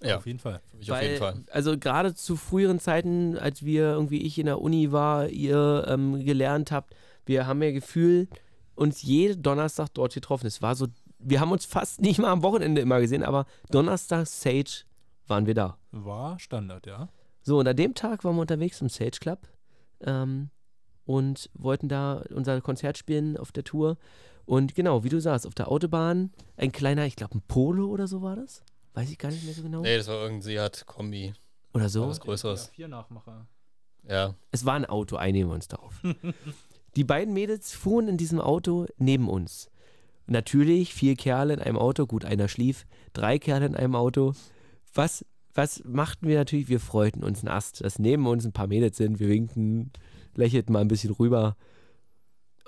Ja, Auf jeden Fall. für mich auf jeden Fall. Also gerade zu früheren Zeiten, als wir irgendwie ich in der Uni war, ihr ähm, gelernt habt, wir haben ja Gefühl, uns jeden Donnerstag dort getroffen. Es war so, wir haben uns fast nicht mal am Wochenende immer gesehen, aber Donnerstag Sage waren wir da. War Standard, ja. So, und an dem Tag waren wir unterwegs im Sage Club ähm, und wollten da unser Konzert spielen auf der Tour. Und genau, wie du sagst, auf der Autobahn ein kleiner, ich glaube ein Polo oder so war das. Weiß ich gar nicht mehr so genau. Nee, das war irgendein Seat-Kombi. Oder so. Was Größeres. Vier Nachmacher. Ja. Es war ein Auto, einigen wir uns darauf. Die beiden Mädels fuhren in diesem Auto neben uns. Natürlich vier Kerle in einem Auto, gut, einer schlief, drei Kerle in einem Auto. Was, was machten wir natürlich? Wir freuten uns einen Ast, dass neben uns ein paar Mädels sind. Wir winkten, lächelten mal ein bisschen rüber.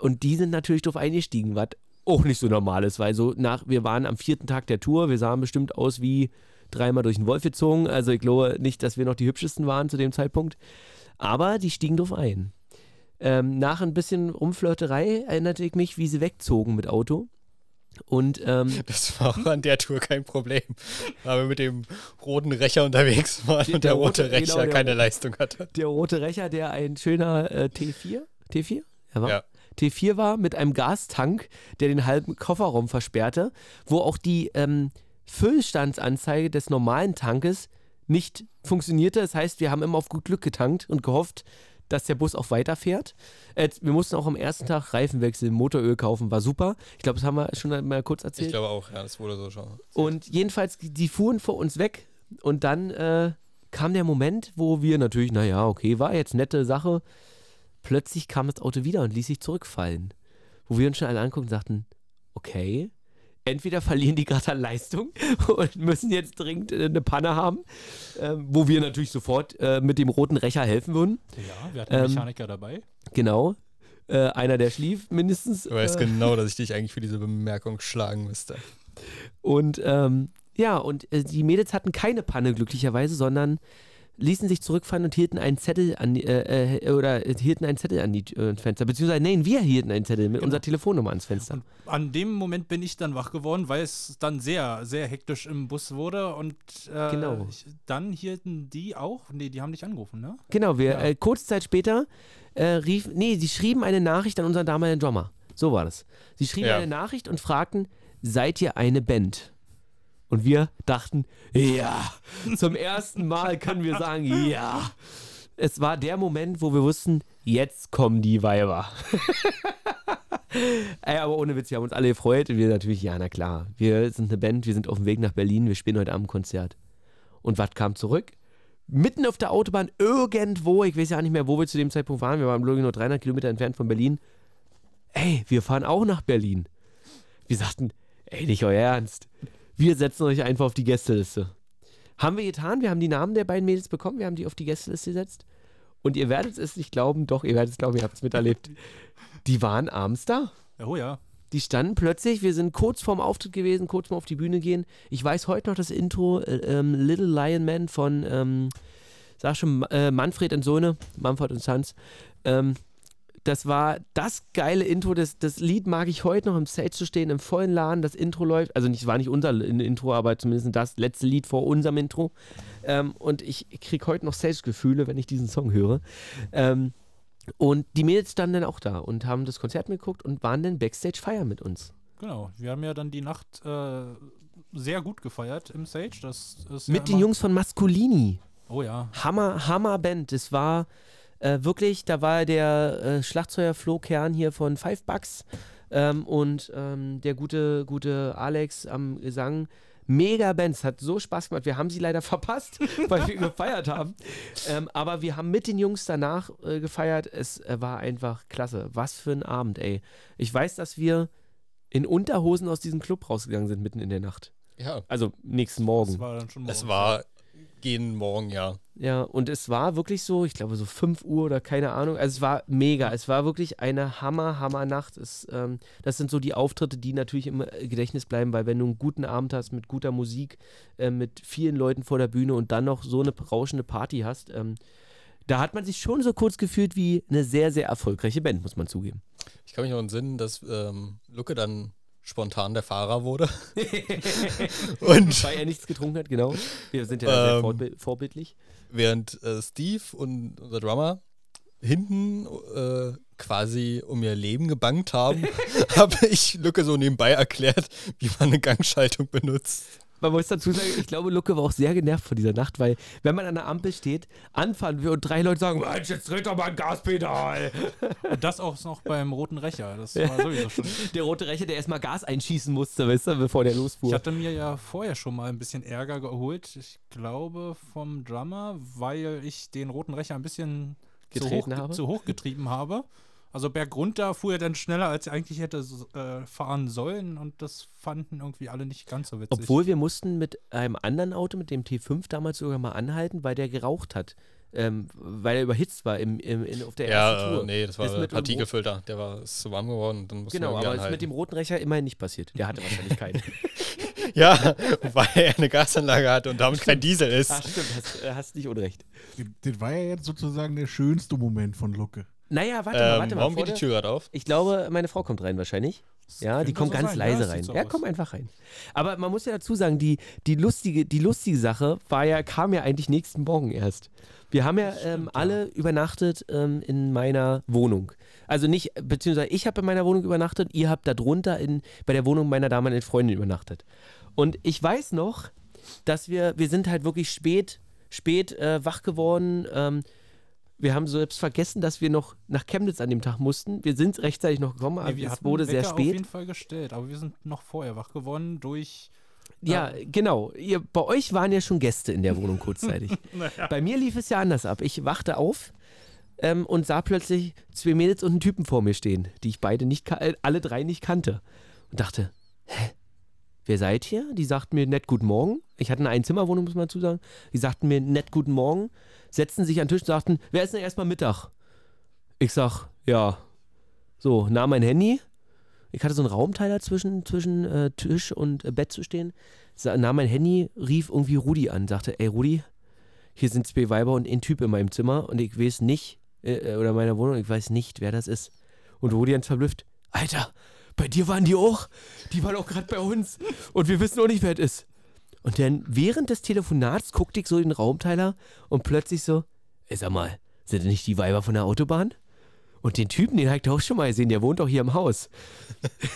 Und die sind natürlich drauf eingestiegen, was auch nicht so normal ist, weil so nach, wir waren am vierten Tag der Tour, wir sahen bestimmt aus wie dreimal durch den Wolf gezogen. Also ich glaube nicht, dass wir noch die hübschesten waren zu dem Zeitpunkt. Aber die stiegen drauf ein. Ähm, nach ein bisschen Rumflirterei erinnerte ich mich, wie sie wegzogen mit Auto. Und ähm, Das war auch an der Tour kein Problem. Weil wir mit dem roten Recher unterwegs waren Der- und der der rote rote- Recher genau, der- keine Leistung hatte. der rote Recher, der ein schöner äh, T4, T4? Ja, war? Ja. T4 war mit einem Gastank, der den halben Kofferraum versperrte, wo auch die ähm, Füllstandsanzeige des normalen Tankes nicht funktionierte. Das heißt, wir haben immer auf gut Glück getankt und gehofft, dass der Bus auch weiterfährt. Äh, wir mussten auch am ersten Tag Reifen wechseln, Motoröl kaufen, war super. Ich glaube, das haben wir schon mal kurz erzählt. Ich glaube auch, ja, das wurde so schon. Und jedenfalls, die fuhren vor uns weg und dann äh, kam der Moment, wo wir natürlich, naja, okay, war jetzt nette Sache. Plötzlich kam das Auto wieder und ließ sich zurückfallen. Wo wir uns schon alle angucken und sagten, okay, entweder verlieren die gerade an Leistung und müssen jetzt dringend äh, eine Panne haben, ähm, wo wir natürlich sofort äh, mit dem roten Recher helfen würden. Ja, wir hatten einen Ähm, Mechaniker dabei. Genau. Äh, einer, der schlief mindestens. Du weißt äh, genau, dass ich dich eigentlich für diese Bemerkung schlagen müsste. Und ähm, ja, und äh, die Mädels hatten keine Panne glücklicherweise, sondern ließen sich zurückfahren und hielten einen Zettel an die, äh, äh, oder hielten einen Zettel an die äh, Fenster. Beziehungsweise, nein, wir hielten einen Zettel mit Genau. unserer Telefonnummer ans Fenster. An dem Moment bin ich dann wach geworden, weil es dann sehr, sehr hektisch im Bus wurde und äh, Genau. ich, dann hielten die auch, nee, die haben dich angerufen, ne? Genau, wir Ja. äh, kurze Zeit später äh, rief, nee, sie schrieben eine Nachricht an unseren damaligen Drummer. So war das. Sie schrieben Ja. eine Nachricht und fragten, seid ihr eine Band? Und wir dachten, ja, zum ersten Mal können wir sagen, ja. Es war der Moment, wo wir wussten, jetzt kommen die Weiber. Ey, aber ohne Witz, wir haben uns alle gefreut und wir natürlich, ja, na klar. Wir sind eine Band, wir sind auf dem Weg nach Berlin, wir spielen heute Abend ein Konzert. Und was kam zurück? Mitten auf der Autobahn, irgendwo, ich weiß ja nicht mehr, wo wir zu dem Zeitpunkt waren, wir waren ich nur 300 Kilometer entfernt von Berlin. Ey, wir fahren auch nach Berlin. Wir sagten, ey, nicht euer Ernst. Wir setzen euch einfach auf die Gästeliste. Haben wir getan, wir haben die Namen der beiden Mädels bekommen, wir haben die auf die Gästeliste gesetzt. Und ihr werdet es nicht glauben, doch, ihr werdet es glauben, ihr habt es miterlebt. Die waren abends da. Oh ja. Die standen plötzlich, wir sind kurz vorm Auftritt gewesen, kurz mal auf die Bühne gehen. Ich weiß heute noch das Intro äh, ähm, Little Lion Man von, ähm, sag schon, äh, Manfred und Sohne, Manfred und Sons. Ähm, das war das geile Intro. Das, das Lied mag ich heute noch im Stage zu stehen, im vollen Laden. Das Intro läuft. Also, nicht, war nicht unser Intro, aber zumindest das letzte Lied vor unserem Intro. Ähm, und ich kriege heute noch Stage-Gefühle, wenn ich diesen Song höre. Ähm, und die Mädels standen dann auch da und haben das Konzert mitgeguckt und waren dann Backstage feiern mit uns. Genau. Wir haben ja dann die Nacht äh, sehr gut gefeiert im Stage. Das ist ja Mit den Jungs von Masculini. Oh ja. Hammer, Hammer Band. Das war äh, wirklich, da war der äh, Schlagzeuger Flo Kern hier von Five Bucks ähm, und ähm, der gute, gute Alex am Gesang. Mega Band, es hat so Spaß gemacht. Wir haben sie leider verpasst, weil wir gefeiert haben. Ähm, aber wir haben mit den Jungs danach äh, gefeiert. Es äh, war einfach klasse. Was für ein Abend, ey. Ich weiß, dass wir in Unterhosen aus diesem Club rausgegangen sind mitten in der Nacht. Ja, Also nächsten Morgen. Das war dann schon es morgens. war gehen morgen, ja. Ja, und es war wirklich so, ich glaube so 5 Uhr oder keine Ahnung. Also es war mega. Es war wirklich eine Hammer, Hammer Nacht. Es, ähm, das sind so die Auftritte, die natürlich im äh, Gedächtnis bleiben, weil wenn du einen guten Abend hast mit guter Musik, äh, mit vielen Leuten vor der Bühne und dann noch so eine rauschende Party hast, ähm, da hat man sich schon so kurz gefühlt wie eine sehr, sehr erfolgreiche Band, muss man zugeben. Ich kann mich noch entsinnen, dass ähm, Lucke dann spontan der Fahrer wurde. und Weil er nichts getrunken hat, genau. Wir sind ja sehr Ähm, vorbi vorbildlich. während äh, Steve und unser Drummer hinten äh, quasi um ihr Leben gebangt haben, habe ich Lucke so nebenbei erklärt, wie man eine Gangschaltung benutzt. Man muss dazu sagen, ich glaube, Lucke war auch sehr genervt von dieser Nacht, weil wenn man an der Ampel steht, anfahren wir und drei Leute sagen, Mensch, jetzt dreht doch mal ein Gaspedal. Und das auch noch beim Roten Rächer. Das war sowieso schon. Der rote Rächer, der erstmal Gas einschießen musste, weißt du, bevor der Ich losfuhr. hatte mir ja vorher schon mal ein bisschen Ärger geholt. Ich glaube vom Drummer, weil ich den Roten Rächer ein bisschen zu hoch, zu hoch getrieben habe. Also bergunter fuhr er dann schneller, als er eigentlich hätte äh, fahren sollen und das fanden irgendwie alle nicht ganz so witzig. Obwohl wir mussten mit einem anderen Auto, mit dem T5 damals sogar mal anhalten, weil der geraucht hat. Ähm, weil er überhitzt war im, im, in, auf der ersten Ja, Tour. äh, nee, das war Ist mit Partikelfilter. Der war ist zu warm geworden und dann musste Genau, aber irgendwie ist mit dem anhalten. roten Rächer immerhin nicht passiert. Der hatte wahrscheinlich keinen. Ja, weil er eine Gasanlage hatte und damit kein Diesel ist. Ach stimmt, hast, äh, hast nicht unrecht. Das war ja jetzt sozusagen der schönste Moment von Lucke. Naja, warte mal, Ähm, warte mal. warum geht die Tür gerade auf? Ich glaube, meine Frau kommt rein wahrscheinlich. Ja, die kommt so ganz sein. leise Ja, das rein. so ja, komm einfach rein. Aber man muss ja dazu sagen, die, die, lustige, die lustige Sache war ja, kam ja eigentlich nächsten Morgen erst. Wir haben ja ähm, alle übernachtet ähm, in meiner Wohnung. Also nicht, beziehungsweise ich habe in meiner Wohnung übernachtet, ihr habt da drunter in, bei der Wohnung meiner damaligen Freundin übernachtet. Und ich weiß noch, dass wir, wir sind halt wirklich spät, spät äh, wach geworden. Ähm, wir haben selbst vergessen, dass wir noch nach Chemnitz an dem Tag mussten. Wir sind rechtzeitig noch gekommen, aber Nee, wir es wurde sehr Wecker auf spät. jeden Fall gestellt, aber wir sind noch vorher wach geworden durch. Ja, genau. Ihr, bei euch waren ja schon Gäste in der Wohnung kurzzeitig. Bei mir lief es ja anders ab. Ich wachte auf ähm, und sah plötzlich zwei Mädels und einen Typen vor mir stehen, die ich beide nicht, äh, alle drei nicht kannte. Und dachte, hä? Wer seid ihr? Die sagten mir nett guten Morgen. Ich hatte eine Einzimmerwohnung, muss man dazu sagen. Die sagten mir nett guten Morgen, setzten sich an den Tisch und sagten, wer ist denn erstmal Mittag? Ich sag, ja. So, nahm mein Handy. Ich hatte so einen Raumteiler zwischen, zwischen äh, Tisch und äh, Bett zu stehen. Nahm mein Handy, rief irgendwie Rudi an, sagte, ey Rudi, hier sind zwei Weiber und ein Typ in meinem Zimmer und ich weiß nicht, äh, oder in meiner Wohnung, ich weiß nicht, wer das ist. Und Rudi ganz verblüfft, Alter, bei dir waren die auch? Die waren auch gerade bei uns und wir wissen auch nicht, wer es ist. Und dann während des Telefonats guckte ich so in den Raumteiler und plötzlich so, ey, sag mal, sind das nicht die Weiber von der Autobahn? Und den Typen, den habe ich auch schon mal gesehen, der wohnt doch hier im Haus.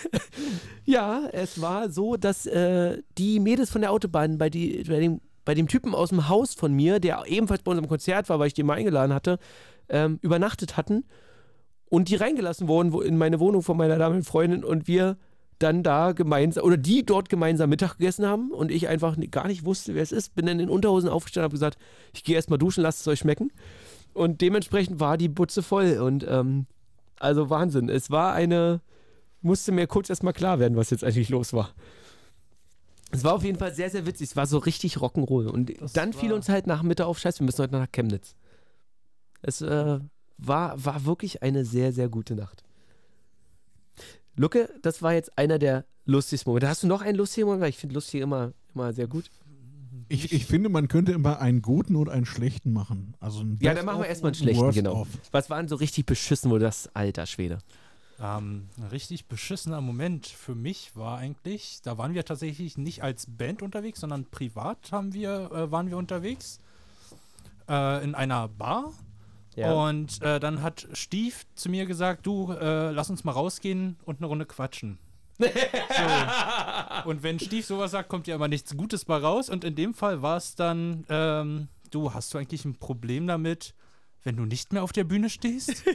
ja, es war so, dass äh, die Mädels von der Autobahn bei, die, bei, dem, bei dem Typen aus dem Haus von mir, der ebenfalls bei unserem Konzert war, weil ich den mal eingeladen hatte, ähm, übernachtet hatten. Und die reingelassen wurden in meine Wohnung von meiner damaligen Freundin und wir dann da gemeinsam, oder die dort gemeinsam Mittag gegessen haben und ich einfach gar nicht wusste, wer es ist. Bin dann in Unterhosen aufgestanden und habe gesagt, ich gehe erstmal duschen, lasst es euch schmecken. Und dementsprechend war die Butze voll und ähm, also Wahnsinn. Es war eine, musste mir kurz erstmal klar werden, was jetzt eigentlich los war. Es war auf jeden Fall sehr, sehr witzig. Es war so richtig Rock'n'Roll. Und Das dann fiel uns halt nach Mitte auf, scheiße, wir müssen heute nach Chemnitz. Es äh, war, war wirklich eine sehr, sehr gute Nacht. Lucke, das war jetzt einer der lustigsten Momente. Hast du noch einen lustigen Moment? Weil ich finde lustig immer, immer sehr gut. Ich, ich finde, man könnte immer einen guten und einen schlechten machen. Also ein Ja, dann machen wir erstmal einen schlechten, Worst genau. of. Was waren so richtig beschissen, wo das, alter Schwede. Ähm, ein richtig beschissener Moment für mich war eigentlich, da waren wir tatsächlich nicht als Band unterwegs, sondern privat haben wir, äh, waren wir unterwegs äh, in einer Bar. Und äh, dann hat Stief zu mir gesagt, du, äh, lass uns mal rausgehen und eine Runde quatschen. so. Und wenn Stief sowas sagt, kommt ja immer nichts Gutes bei raus. Und in dem Fall war es dann, ähm, du, hast du eigentlich ein Problem damit, wenn du nicht mehr auf der Bühne stehst?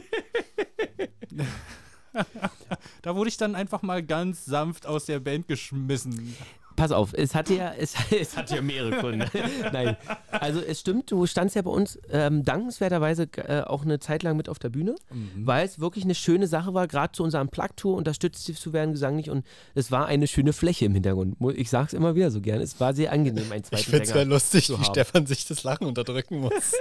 da wurde ich dann einfach mal ganz sanft aus der Band geschmissen. Pass auf, es hatte ja, es, es hatte ja mehrere Gründe. Nein, also es stimmt, du standst ja bei uns ähm, dankenswerterweise äh, auch eine Zeit lang mit auf der Bühne, weil es wirklich eine schöne Sache war, gerade zu unserem Plug-Tour unterstützt zu werden gesanglich und es war eine schöne Fläche im Hintergrund. Ich sag's immer wieder so gern, es war sehr angenehm, ein Ich zweiten finde es Sänger ja lustig, wie. Stefan sich das Lachen unterdrücken muss.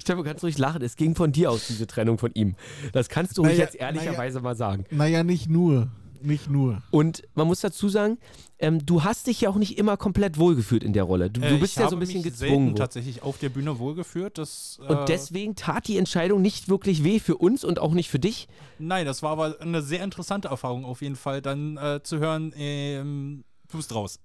Stefan, du kannst ruhig lachen, es ging von dir aus, diese Trennung von ihm. Das kannst du Naja, jetzt ehrlicherweise mal sagen. Naja, nicht nur. Nicht nur. Und man muss dazu sagen, ähm, du hast dich ja auch nicht immer komplett wohlgefühlt in der Rolle. Du, du Äh, bist ich ja so ein bisschen mich gezwungen. worden. tatsächlich auf der Bühne wohlgeführt. Das, äh, Und deswegen tat die Entscheidung nicht wirklich weh für uns und auch nicht für dich. Nein, das war aber eine sehr interessante Erfahrung auf jeden Fall, dann äh, zu hören, ähm, du bist raus.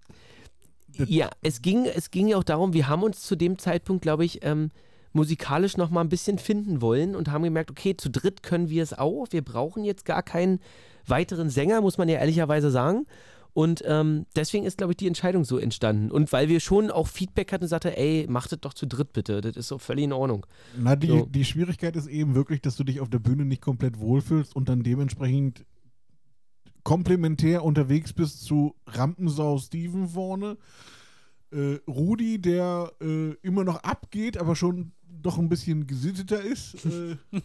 Ja, es ging, es ging ja auch darum, wir haben uns zu dem Zeitpunkt, glaube ich, ähm, musikalisch noch mal ein bisschen finden wollen und haben gemerkt, okay, zu dritt können wir es auch. Wir brauchen jetzt gar keinen weiteren Sänger, muss man ja ehrlicherweise sagen. Und ähm, deswegen ist, glaube ich, die Entscheidung so entstanden. Und weil wir schon auch Feedback hatten und sagte, ey, macht das doch zu dritt bitte. Das ist so völlig in Ordnung. Na, die, So. die Schwierigkeit ist eben wirklich, dass du dich auf der Bühne nicht komplett wohlfühlst und dann dementsprechend komplementär unterwegs bist zu Rampensau Steven vorne. Äh, Rudi, der äh, immer noch abgeht, aber schon doch ein bisschen gesitteter ist. Äh,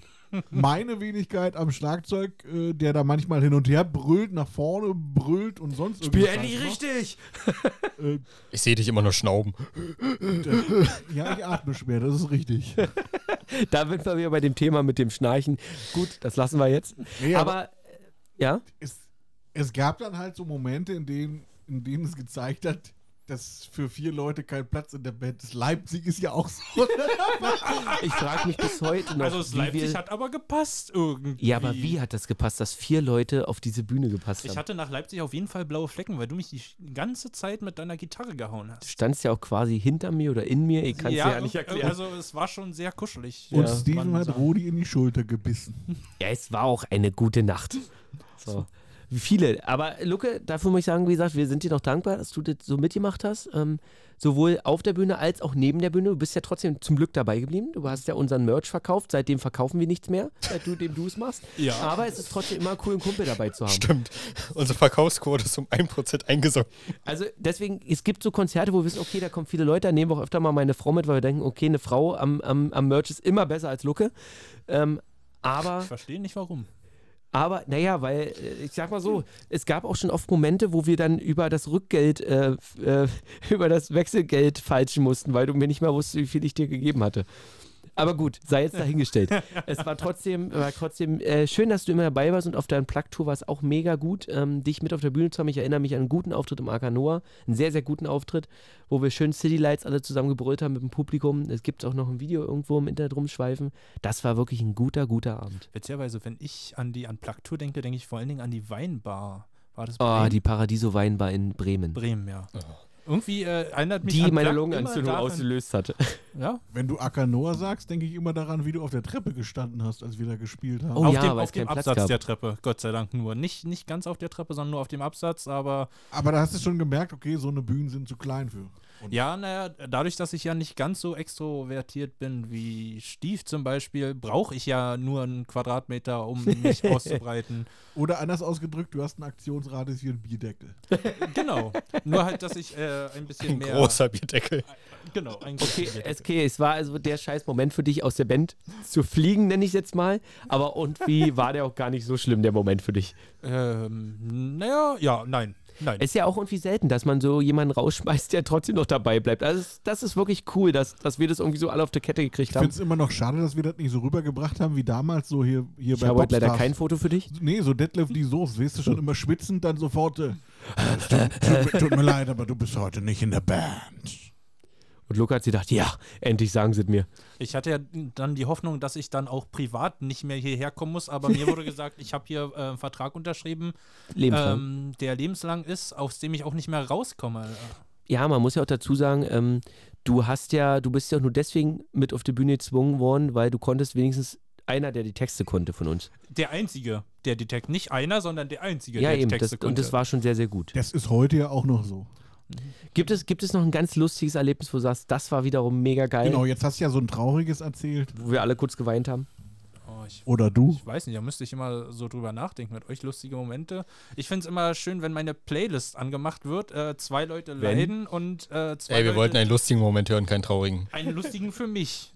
meine Wenigkeit am Schlagzeug, äh, der da manchmal hin und her brüllt, nach vorne brüllt und sonst irgendwas Scheiß macht. richtig! Äh, Ich sehe dich immer nur schnauben. ja, ich atme schwer, das ist richtig. Da sind wir wieder bei dem Thema mit dem Schnarchen. Gut, das lassen wir jetzt. Nee, aber, äh, ja? es, es gab dann halt so Momente, in denen, in denen es gezeigt hat, dass für vier Leute kein Platz in der Band ist. Leipzig ist ja auch so. Ich frage mich bis heute noch. Also das wie Leipzig wir, hat aber gepasst irgendwie. Ja, aber wie hat das gepasst, dass vier Leute auf diese Bühne gepasst Ich haben? hatte nach Leipzig auf jeden Fall blaue Flecken, weil du mich die ganze Zeit mit deiner Gitarre gehauen Du hast. standst ja auch quasi hinter mir oder in mir, ich kann es ja, nicht erklären. Also es war schon sehr kuschelig. Und Ja, Steven hat sagen. Rudi in die Schulter gebissen. ja, es war auch eine gute Nacht. So. Wie viele. Aber Luke, dafür muss ich sagen, wie gesagt, wir sind dir noch dankbar, dass du das so mitgemacht hast. Ähm, sowohl auf der Bühne als auch neben der Bühne. Du bist ja trotzdem zum Glück dabei geblieben. Du hast ja unseren Merch verkauft. Seitdem verkaufen wir nichts mehr, seitdem du es machst. Ja. Aber es ist trotzdem immer cool, einen Kumpel dabei zu haben. Stimmt. Unsere Verkaufsquote ist um 1% eingesunken. Also deswegen, es gibt so Konzerte, wo wir wissen, okay, da kommen viele Leute, da nehmen wir auch öfter mal meine Frau mit, weil wir denken, okay, eine Frau am, am, am Merch ist immer besser als Luke. Ähm, aber, Ich verstehe nicht warum. Aber, naja, weil, äh, ich sag mal so, es gab auch schon oft Momente, wo wir dann über das Rückgeld, äh, äh, über das Wechselgeld falschen mussten, weil du mir nicht mehr wusstest, wie viel ich dir gegeben hatte. Aber gut, sei jetzt dahingestellt. es war trotzdem, war trotzdem äh, schön, dass du immer dabei warst und auf deiner Plug-Tour war es auch mega gut, ähm, dich mit auf der Bühne zu haben. Ich erinnere mich an einen guten Auftritt im AK Noah, einen sehr, sehr guten Auftritt, wo wir schön City Lights alle zusammen gebrüllt haben mit dem Publikum. Es gibt auch noch ein Video irgendwo im Internet rumschweifen. Das war wirklich ein guter, guter Abend. Witzigerweise, wenn ich an die Unplugged-Tour denke, denke ich vor allen Dingen an die Weinbar. War das Oh, Bremen? die Paradiso Weinbar in Bremen. Bremen, ja. Irgendwie äh, erinnert mich Die meine Lungenentzündung daran- ausgelöst hatte. Ja, Wenn du Akanoa sagst, denke ich immer daran, wie du auf der Treppe gestanden hast, als wir da gespielt haben. Oh auf ja, dem, auf dem Absatz gab. der Treppe, Gott sei Dank nur. Nicht, nicht ganz auf der Treppe, sondern nur auf dem Absatz, aber Aber da hast du schon gemerkt, okay, so eine Bühnen sind zu klein für. Und ja, naja, dadurch, dass ich ja nicht ganz so extrovertiert bin wie Stief zum Beispiel, brauche ich ja nur einen Quadratmeter, um mich auszubreiten. Oder anders ausgedrückt, du hast einen Aktionsradius wie ein Bierdeckel. Genau. Nur halt, dass ich äh, ein bisschen Ein mehr. großer Bierdeckel. Genau, ein Okay, großer SK, es war also der scheiß Moment für dich aus der Band zu fliegen, nenne ich jetzt mal. Aber irgendwie war der auch gar nicht so schlimm, der Moment für dich. Ähm, naja, ja, nein. Nein. Es ist ja auch irgendwie selten, dass man so jemanden rausschmeißt, der trotzdem noch dabei bleibt. Also das, ist wirklich cool, dass, dass wir das irgendwie so alle auf der Kette gekriegt Ich haben. finde es immer noch schade, dass wir das nicht so rübergebracht haben wie damals, so hier, hier Ich bei habe heute leider kein Foto für dich. Nee, so Detlef die Soße, weißt du, schon immer schwitzend, dann sofort. Äh, tut, tut, tut mir leid, aber du bist heute nicht in der Band. Und Luca hat sich gedacht, ja, endlich sagen sie es mir. Ich hatte ja dann die Hoffnung, dass ich dann auch privat nicht mehr hierher kommen muss, aber mir wurde gesagt, ich habe hier äh, einen Vertrag unterschrieben, Lebenslang. ähm, der lebenslang ist, aus dem ich auch nicht mehr rauskomme. Ja, man muss ja auch dazu sagen, ähm, du hast ja, du bist ja auch nur deswegen mit auf die Bühne gezwungen worden, weil du konntest wenigstens einer, der die Texte konnte von uns. Der Einzige, der die Texte, nicht einer, sondern der Einzige, ja, der eben. die Texte Das, konnte. und das war schon sehr, sehr gut. Das ist heute ja auch noch so. Gibt es, gibt es noch ein ganz lustiges Erlebnis, wo du sagst, das war wiederum mega geil, Genau, jetzt hast du ja so ein trauriges erzählt. wo wir alle kurz geweint haben? oh, ich, Oder du. ich weiß nicht, da müsste ich immer so drüber nachdenken mit euch lustige Momente. Ich finde es immer schön, wenn meine Playlist angemacht wird, äh, zwei Leute Wenn? leiden und äh, zwei Ey, wir Leute wollten einen lustigen Moment hören, keinen traurigen. einen lustigen für mich.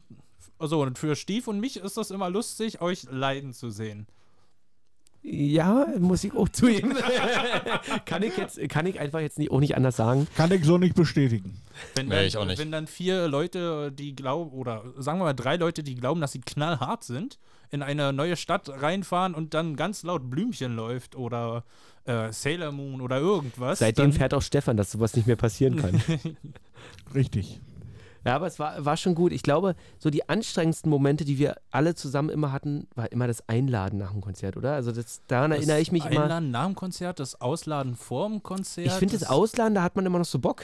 Also und für Stief und mich ist das immer lustig, euch leiden zu sehen. Ja, muss ich auch zugeben. kann ich jetzt, kann ich einfach jetzt nicht, auch nicht anders sagen. Kann ich so nicht bestätigen. Wenn Nee, dann, ich auch nicht. Wenn dann vier Leute, die glauben, oder sagen wir mal drei Leute, die glauben, dass sie knallhart sind, in eine neue Stadt reinfahren und dann ganz laut Blümchen läuft oder äh, Sailor Moon oder irgendwas. Seitdem fährt auch Stefan, dass sowas nicht mehr passieren kann. Richtig. Ja, aber es war, war schon gut. Ich glaube, so die anstrengendsten Momente, die wir alle zusammen immer hatten, war immer das Einladen nach dem Konzert, oder? Also das, daran das erinnere ich mich immer. Einladen nach dem Konzert, das Ausladen vor dem Konzert. Ich finde das Ausladen, da hat man immer noch so Bock.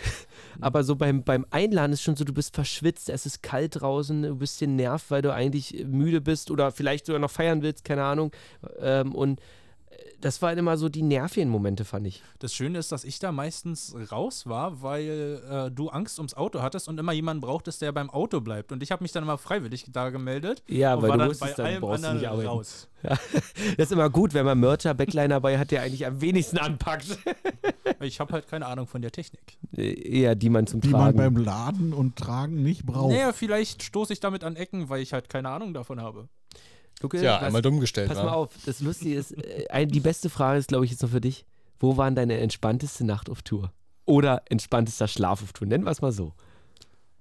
Aber so beim, beim Einladen ist schon so, du bist verschwitzt, es ist kalt draußen, du bist dir nervt, weil du eigentlich müde bist oder vielleicht sogar noch feiern willst, keine Ahnung. Ähm, und das waren immer so die nervigen Momente, fand ich. Das Schöne ist, dass ich da meistens raus war, weil äh, du Angst ums Auto hattest und immer jemanden brauchtest, der beim Auto bleibt. Und ich habe mich dann immer freiwillig da gemeldet. Ja, und weil war du dann wusstest, bei dann allem brauchst du anderen nicht arbeiten. raus. Das ist immer gut, wenn man Mercher, Backliner dabei hat, der eigentlich am wenigsten anpackt. Ich habe halt keine Ahnung von der Technik. Äh, Eher die man zum Die man Tragen. beim Laden und Tragen nicht braucht. Naja, vielleicht stoße ich damit an Ecken, weil ich halt keine Ahnung davon habe. Luke, Ja, was- einmal dumm gestellt. Pass mal auf, das Lustige ist, äh, die beste Frage ist, glaube ich, jetzt noch für dich. Wo war deine entspannteste Nacht auf Tour? Oder entspanntester Schlaf auf Tour? Nennen wir es mal so.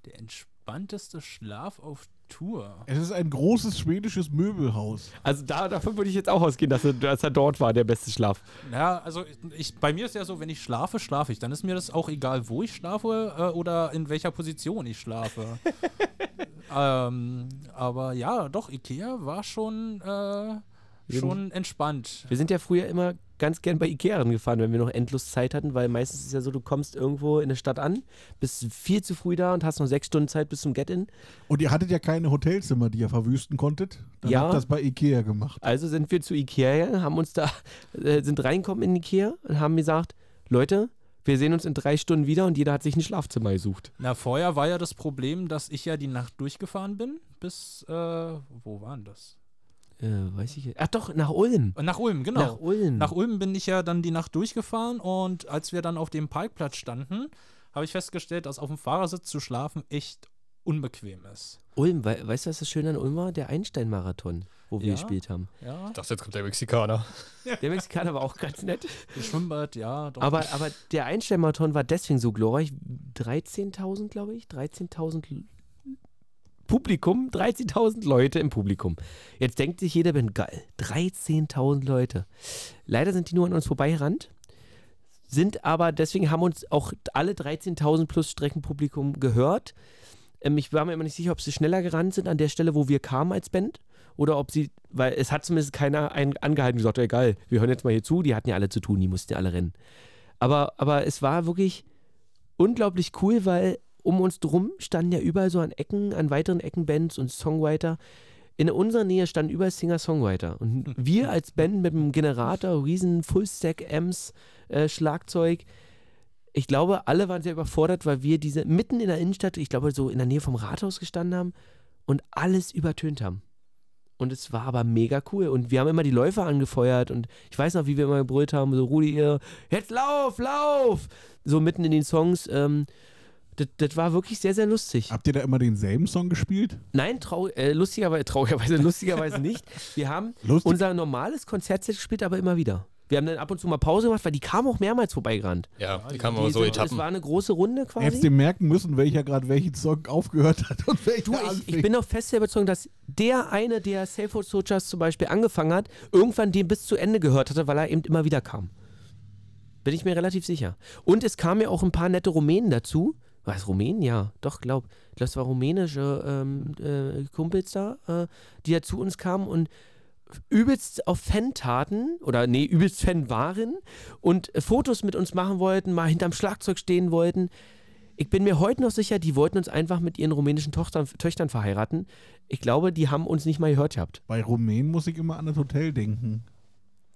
Der entspannteste Schlaf auf Tour. Es ist ein großes schwedisches Möbelhaus. Also da, davon würde ich jetzt auch ausgehen, dass er, dass er dort war, der beste Schlaf. Ja, also ich, bei mir ist ja so, wenn ich schlafe, schlafe ich. Dann ist mir das auch egal, wo ich schlafe äh, oder in welcher Position ich schlafe. ähm, aber ja, doch, Ikea war schon, äh, schon entspannt. Wir sind ja früher immer ganz gern bei Ikea gefahren, wenn wir noch endlos Zeit hatten, weil meistens ist es ja so, du kommst irgendwo in der Stadt an, bist viel zu früh da und hast noch sechs Stunden Zeit bis zum Get-In. Und ihr hattet ja keine Hotelzimmer, die ihr verwüsten konntet. Dann Ja. habt das bei Ikea gemacht. Also sind wir zu Ikea haben uns da, äh, sind reingekommen in Ikea und haben gesagt, Leute, wir sehen uns in drei Stunden wieder und jeder hat sich ein Schlafzimmer gesucht. Na, vorher war ja das Problem, dass ich ja die Nacht durchgefahren bin, bis, äh, wo waren das? Äh, weiß ich. Ach doch, nach Ulm. Nach Ulm, genau. Nach Ulm. Nach Ulm bin ich ja dann die Nacht durchgefahren und als wir dann auf dem Parkplatz standen, habe ich festgestellt, dass auf dem Fahrersitz zu schlafen echt unbequem ist. Ulm, wei weißt du, was das Schöne an Ulm war? Der Einstein-Marathon, wo wir Ja. gespielt haben. Ja, Ich dachte, jetzt kommt der Mexikaner. Der Mexikaner war auch ganz nett. das Schwimmbad, ja. Doch. Aber, aber der Einstein-Marathon war deswegen so glorreich. 13.000, glaube ich. 13.000 L- Publikum. 13.000 Leute im Publikum. Jetzt denkt sich jeder, bin geil. 13.000 Leute. Leider sind die nur an uns vorbeigerannt. Sind aber, deswegen haben uns auch alle 13.000 plus Streckenpublikum gehört. Ähm, ich war mir immer nicht sicher, ob sie schneller gerannt sind an der Stelle, wo wir kamen als Band. Oder ob sie, weil es hat zumindest keiner ein, angehalten und gesagt, egal, wir hören jetzt mal hier zu, die hatten ja alle zu tun, die mussten ja alle rennen. Aber, aber es war wirklich unglaublich cool, weil um uns drum standen ja überall so an Ecken, an weiteren Ecken Bands und Songwriter. In unserer Nähe standen überall Singer-Songwriter. Und wir als Band mit einem Generator, riesen Full-Stack-Amps, äh, Schlagzeug, ich glaube, alle waren sehr überfordert, weil wir diese mitten in der Innenstadt, ich glaube, so in der Nähe vom Rathaus gestanden haben und alles übertönt haben. Und es war aber mega cool. Und wir haben immer die Läufer angefeuert und ich weiß noch, wie wir immer gebrüllt haben: so, Rudi, ihr, jetzt lauf, lauf! So mitten in den Songs. Ähm, das, das war wirklich sehr, sehr lustig. Habt ihr da immer denselben Song gespielt? Nein, trau äh, lustigerweise, traurigerweise, lustigerweise nicht. Wir haben Lustig. unser normales Konzertset gespielt, aber immer wieder. Wir haben dann ab und zu mal Pause gemacht, weil die kamen auch mehrmals vorbeigerannt. Ja, die kamen aber so sind- Etappen. Es war eine große Runde quasi. Hättest du merken müssen, welcher gerade welchen Song aufgehört hat und welcher Du, ich, anfing. ich bin doch fest der Überzeugung, dass der eine, der Safe Soldiers zum Beispiel angefangen hat, irgendwann den bis zu Ende gehört hatte, weil er eben immer wieder kam. Bin ich mir relativ sicher. Und es kamen ja auch ein paar nette Rumänen dazu. Rumänen? Ja, doch, glaub. Das war rumänische ähm, äh, Kumpels da, äh, die ja zu uns kamen und übelst auf Fan taten oder nee, übelst Fan waren und Fotos mit uns machen wollten, mal hinterm Schlagzeug stehen wollten. Ich bin mir heute noch sicher, die wollten uns einfach mit ihren rumänischen Tochtern, Töchtern verheiraten. Ich glaube, die haben uns nicht mal gehört gehabt. Bei Rumänen muss ich immer an das Hotel denken.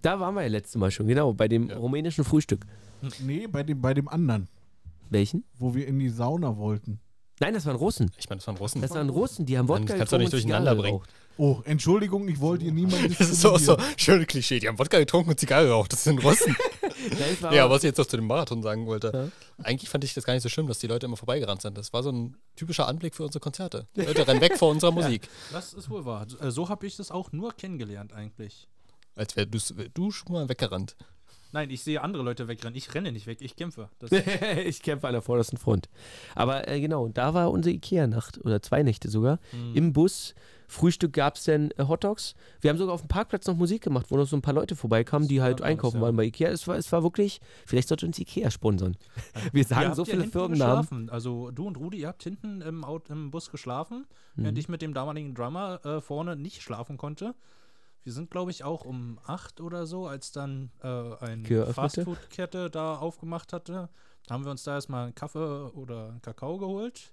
Da waren wir ja letztes Mal schon, genau, bei dem rumänischen Frühstück. Nee, bei dem, bei dem anderen, Welchen? wo wir in die Sauna wollten. Nein, das waren Russen. Ich meine, das waren Russen. Das waren Russen, die haben Wodka das kannst du getrunken nicht und durcheinander Zigarre bringen. Oh, Entschuldigung, ich wollte ihr niemanden Das ist so, so schöne Klischee. Die haben Wodka getrunken und Zigarre geraucht. Das sind Russen. Ja, aber- was ich jetzt noch zu dem Marathon sagen wollte. Eigentlich fand ich das gar nicht so schlimm, dass die Leute immer vorbeigerannt sind. Das war so ein typischer Anblick für unsere Konzerte. Die Leute rennen weg vor unserer Musik. Das ist wohl wahr. Äh, So habe ich das auch nur kennengelernt eigentlich. Als wär du, du schon mal weggerannt. Nein, ich sehe andere Leute wegrennen. Ich renne nicht weg, ich kämpfe. Das ich kämpfe an der vordersten Front. Aber äh, genau, da war unsere Ikea-Nacht oder zwei Nächte sogar. Im Bus. Frühstück gab es dann äh, Hotdogs. Wir haben sogar auf dem Parkplatz noch Musik gemacht, wo noch so ein paar Leute vorbeikamen, die halt einkaufen ja. waren bei Ikea. Es war, es war wirklich, vielleicht sollte uns Ikea sponsern. Wir sagen so ja viele hinten Firmennamen. geschlafen. Also du und Rudi, ihr habt hinten im, im Bus geschlafen, Mhm. während ich mit dem damaligen Drummer äh, vorne nicht schlafen konnte. Wir sind, glaube ich, auch um 8 oder so, als dann äh, eine? Fastfood-Kette da aufgemacht hatte, haben wir uns da erstmal einen Kaffee oder einen Kakao geholt.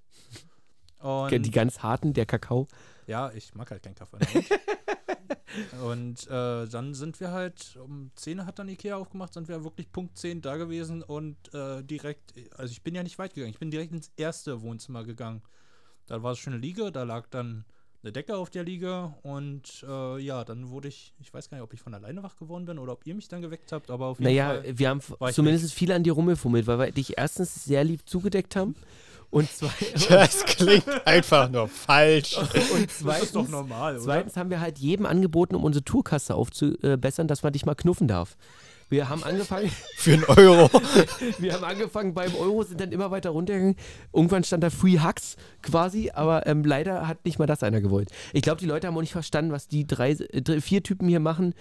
Und Die ganz harten, der Kakao. ja, ich mag halt keinen Kaffee. ne? und äh, dann sind wir halt, um 10 hat dann Ikea aufgemacht, sind wir wirklich Punkt 10 da gewesen und äh, direkt, also ich bin ja nicht weit gegangen, ich bin direkt ins erste Wohnzimmer gegangen. Da war es schöne Liege, da lag dann eine Decke auf der Liege und äh, ja, dann wurde ich, ich weiß gar nicht, ob ich von alleine wach geworden bin oder ob ihr mich dann geweckt habt, aber auf jeden Naja, Fall. wir haben zumindest viel an dir rumgefummelt, weil wir dich erstens sehr lieb zugedeckt haben und, zwei, Das klingt einfach nur falsch. und Das ist zweitens, doch normal, oder? zweitens haben wir halt jedem angeboten, um unsere Tourkasse aufzubessern, dass man dich mal knuffen darf. Wir haben angefangen, Für einen Euro. wir haben angefangen beim Euro, sind dann immer weiter runtergegangen. Irgendwann stand da Free Hugs quasi, aber ähm, leider hat nicht mal das einer gewollt. Ich glaube, die Leute haben auch nicht verstanden, was die drei, äh, drei vier Typen hier machen.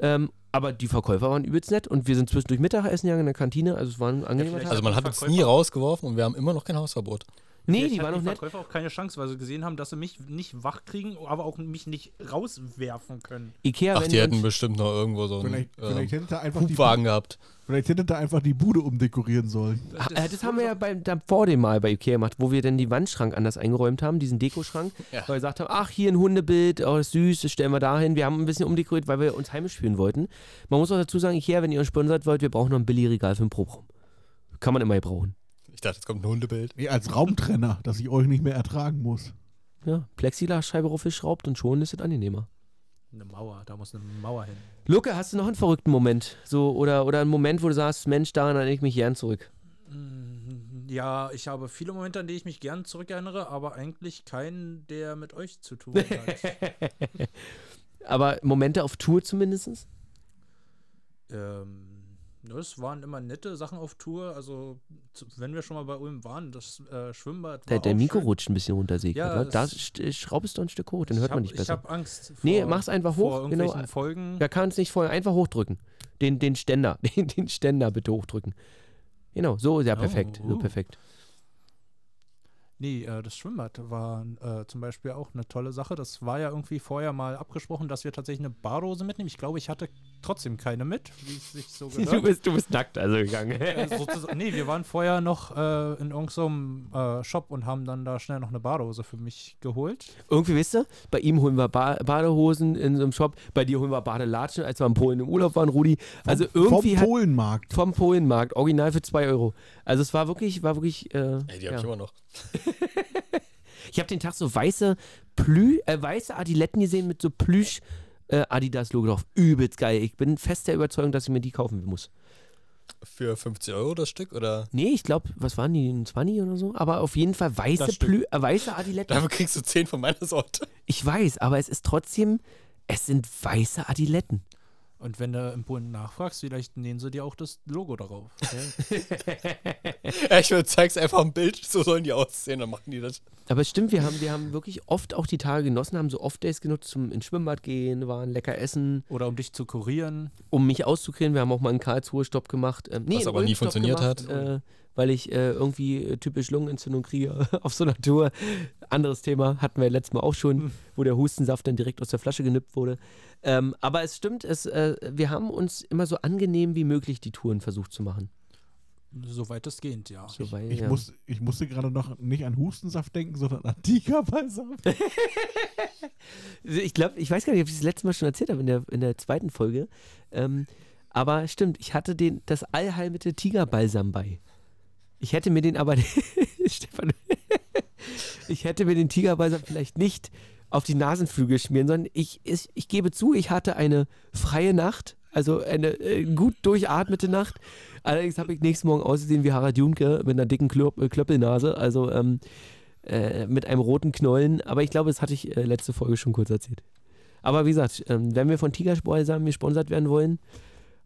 Ähm, aber die Verkäufer waren übelst nett und wir sind zwischendurch Mittagessen gegangen in der Kantine, also es war ein angenehmer Tag. Also man hat uns nie rausgeworfen und wir haben immer noch kein Hausverbot. Nee, Vielleicht die waren noch die nett. Verkäufer auch keine Chance, weil sie gesehen haben, dass sie mich nicht wach kriegen, aber auch mich nicht rauswerfen können. Ikea, Ach, wenn die hätten bestimmt noch irgendwo so einen Vielleicht, vielleicht ähm, hätte da einfach die, Hubwagen gehabt. vielleicht hätte da einfach die Bude umdekorieren sollen. Ha- äh, Das, haben wir ja beim, da vor dem Mal bei Ikea gemacht, wo wir dann die Wandschrank anders eingeräumt haben, diesen Dekoschrank, Ja. weil wir gesagt haben, ach, hier ein Hundebild, oh, ist süß, das stellen wir da hin. Wir haben ein bisschen umdekoriert, weil wir uns heimisch fühlen wollten. Man muss auch dazu sagen, Ikea, wenn ihr uns sponsert wollt, wir brauchen noch ein Billigregal für den Proberaum. Kann man immer gebrauchen. Ich dachte, jetzt kommt ein Hundebild. Nee, als Raumtrenner, dass ich euch nicht mehr ertragen muss. Ja, Plexiglasscheibe raufgeschraubt und schon ist es angenehmer. Eine Mauer, da muss eine Mauer hin. Luke, hast du noch einen verrückten Moment? So, oder, oder einen Moment, wo du sagst, Mensch, daran erinnere ich mich gern zurück. Mm, Ja, ich habe viele Momente, an die ich mich gern zurückerinnere, aber eigentlich keinen, der mit euch zu tun hat. Aber Momente auf Tour zumindest? ähm, ne, es waren immer nette Sachen auf Tour. Also, wenn wir schon mal bei Ulm waren, das äh, Schwimmbad Der, der Mikro schön. rutscht ein bisschen runter, sehe ich Ja, ne? Da sch- schraubst du ein Stück hoch, dann hört ich man hab, nicht Ich besser. habe Angst vor, Nee, mach's einfach hoch, genau. Folgen. Da kann es nicht vorher einfach hochdrücken. Den, den Ständer, den, den Ständer bitte hochdrücken. Genau, so, ja, perfekt. Oh, So uh. perfekt. Nee, äh, das Schwimmbad war äh, zum Beispiel auch eine tolle Sache. Das war ja irgendwie vorher mal abgesprochen, dass wir tatsächlich eine Bardose mitnehmen. Ich glaube, ich hatte trotzdem keine mit, wie es sich so Du gehört. bist, du bist nackt also gegangen. Äh, sozusagen- nee, wir waren vorher noch äh, in irgendeinem äh, Shop und haben dann da schnell noch eine Badehose für mich geholt. Irgendwie, wisst ihr, bei ihm holen wir ba Badehosen in so einem Shop, bei dir holen wir Badelatschen, als wir in Polen im Urlaub waren, Rudi. Also irgendwie Vom hat Polenmarkt. vom Polenmarkt, original für 2 Euro. Also es war wirklich, war wirklich, äh, Ey, die hab ja. ich immer noch. Ich habe den Tag so weiße Plü, äh, weiße Adiletten gesehen mit so Plüsch äh, Adidas-Logo drauf. Übelst geil. Ich bin fest der Überzeugung, dass ich mir die kaufen muss. Für 50 Euro das Stück oder? Nee, ich glaube, was waren die, ein 20 oder so? Aber auf jeden Fall weiße. Plü, äh, weiße Adiletten. Dafür kriegst du 10 von meiner Sorte. Ich weiß, aber es ist trotzdem, es sind weiße Adiletten. Und wenn du im Polen nachfragst, vielleicht nähen sie dir auch das Logo darauf. Ja, ich würde zeig's einfach ein Bild, so sollen die aussehen, dann machen die das. Aber es stimmt, wir haben, wir haben wirklich oft auch die Tage genossen, haben so Off-Days genutzt zum ins Schwimmbad gehen, waren lecker essen, Oder um dich zu kurieren. um mich auszukriegen. Wir haben auch mal einen Karlsruhe Stopp gemacht. Ähm, nee, Was aber nie funktioniert gemacht, hat. Äh, weil ich äh, irgendwie äh, typisch Lungenentzündung kriege auf so einer Tour. Anderes Thema hatten wir letztes Mal auch schon, Hm. wo der Hustensaft dann direkt aus der Flasche genippt wurde. Ähm, aber es stimmt, es, äh, wir haben uns immer so angenehm wie möglich die Touren versucht zu machen. So weitestgehend, ja. So, weil, Ich, ja. muss, ich musste gerade noch nicht an Hustensaft denken, sondern an Tigerbalsam. Ich glaube, ich weiß gar nicht, ob ich das letzte Mal schon erzählt habe in der, in der zweiten Folge. Ähm, aber stimmt, ich hatte den, das Allheilmittel Tigerbalsam bei. Ich hätte mir den aber, Stefan, ich hätte mir den Tigerbalsam vielleicht nicht auf die Nasenflügel schmieren, sondern ich, ich, ich gebe zu, ich hatte eine freie Nacht, also eine äh, gut durchatmete Nacht. Allerdings habe ich nächsten Morgen ausgesehen wie Harald Junke mit einer dicken Klöp äh, Klöppelnase, also ähm, äh, mit einem roten Knollen. Aber ich glaube, das hatte ich äh, letzte Folge schon kurz erzählt. Aber wie gesagt, ähm, wenn wir von Tigerbalsam gesponsert werden wollen,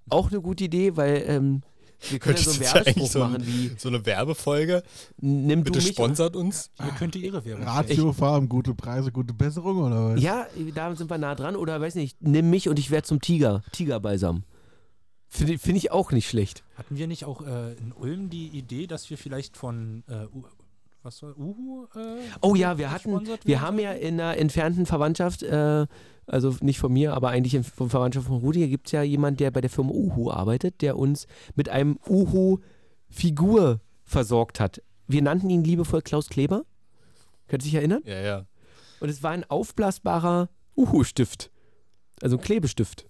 auch eine gute Idee, weil ähm, wir können ja so einen Werbespruch eigentlich so ein- machen wie So eine Werbefolge. nimm Bitte du mich sponsert uns. Hier könnte ihre Währung Ratio Farm, gute Preise, gute Besserung oder was? Ja, da sind wir nah dran. Oder weiß nicht, nimm mich und ich werde zum Tiger. Tigerbalsam. Finde ich- finde ich auch nicht schlecht. Hatten wir nicht auch äh, in Ulm die Idee, dass wir vielleicht von äh, was war Uhu? Äh, Oh ja, wir hatten, wir haben ja in einer entfernten Verwandtschaft, äh, also nicht von mir, aber eigentlich von Verwandtschaft von Rudi, gibt es ja jemanden, der bei der Firma Uhu arbeitet, der uns mit einem Uhu-Figur versorgt hat. Wir nannten ihn liebevoll Klaus Kleber. Könnt ihr sich erinnern? Ja, ja. Und es war ein aufblasbarer Uhu-Stift. Also ein Klebestift.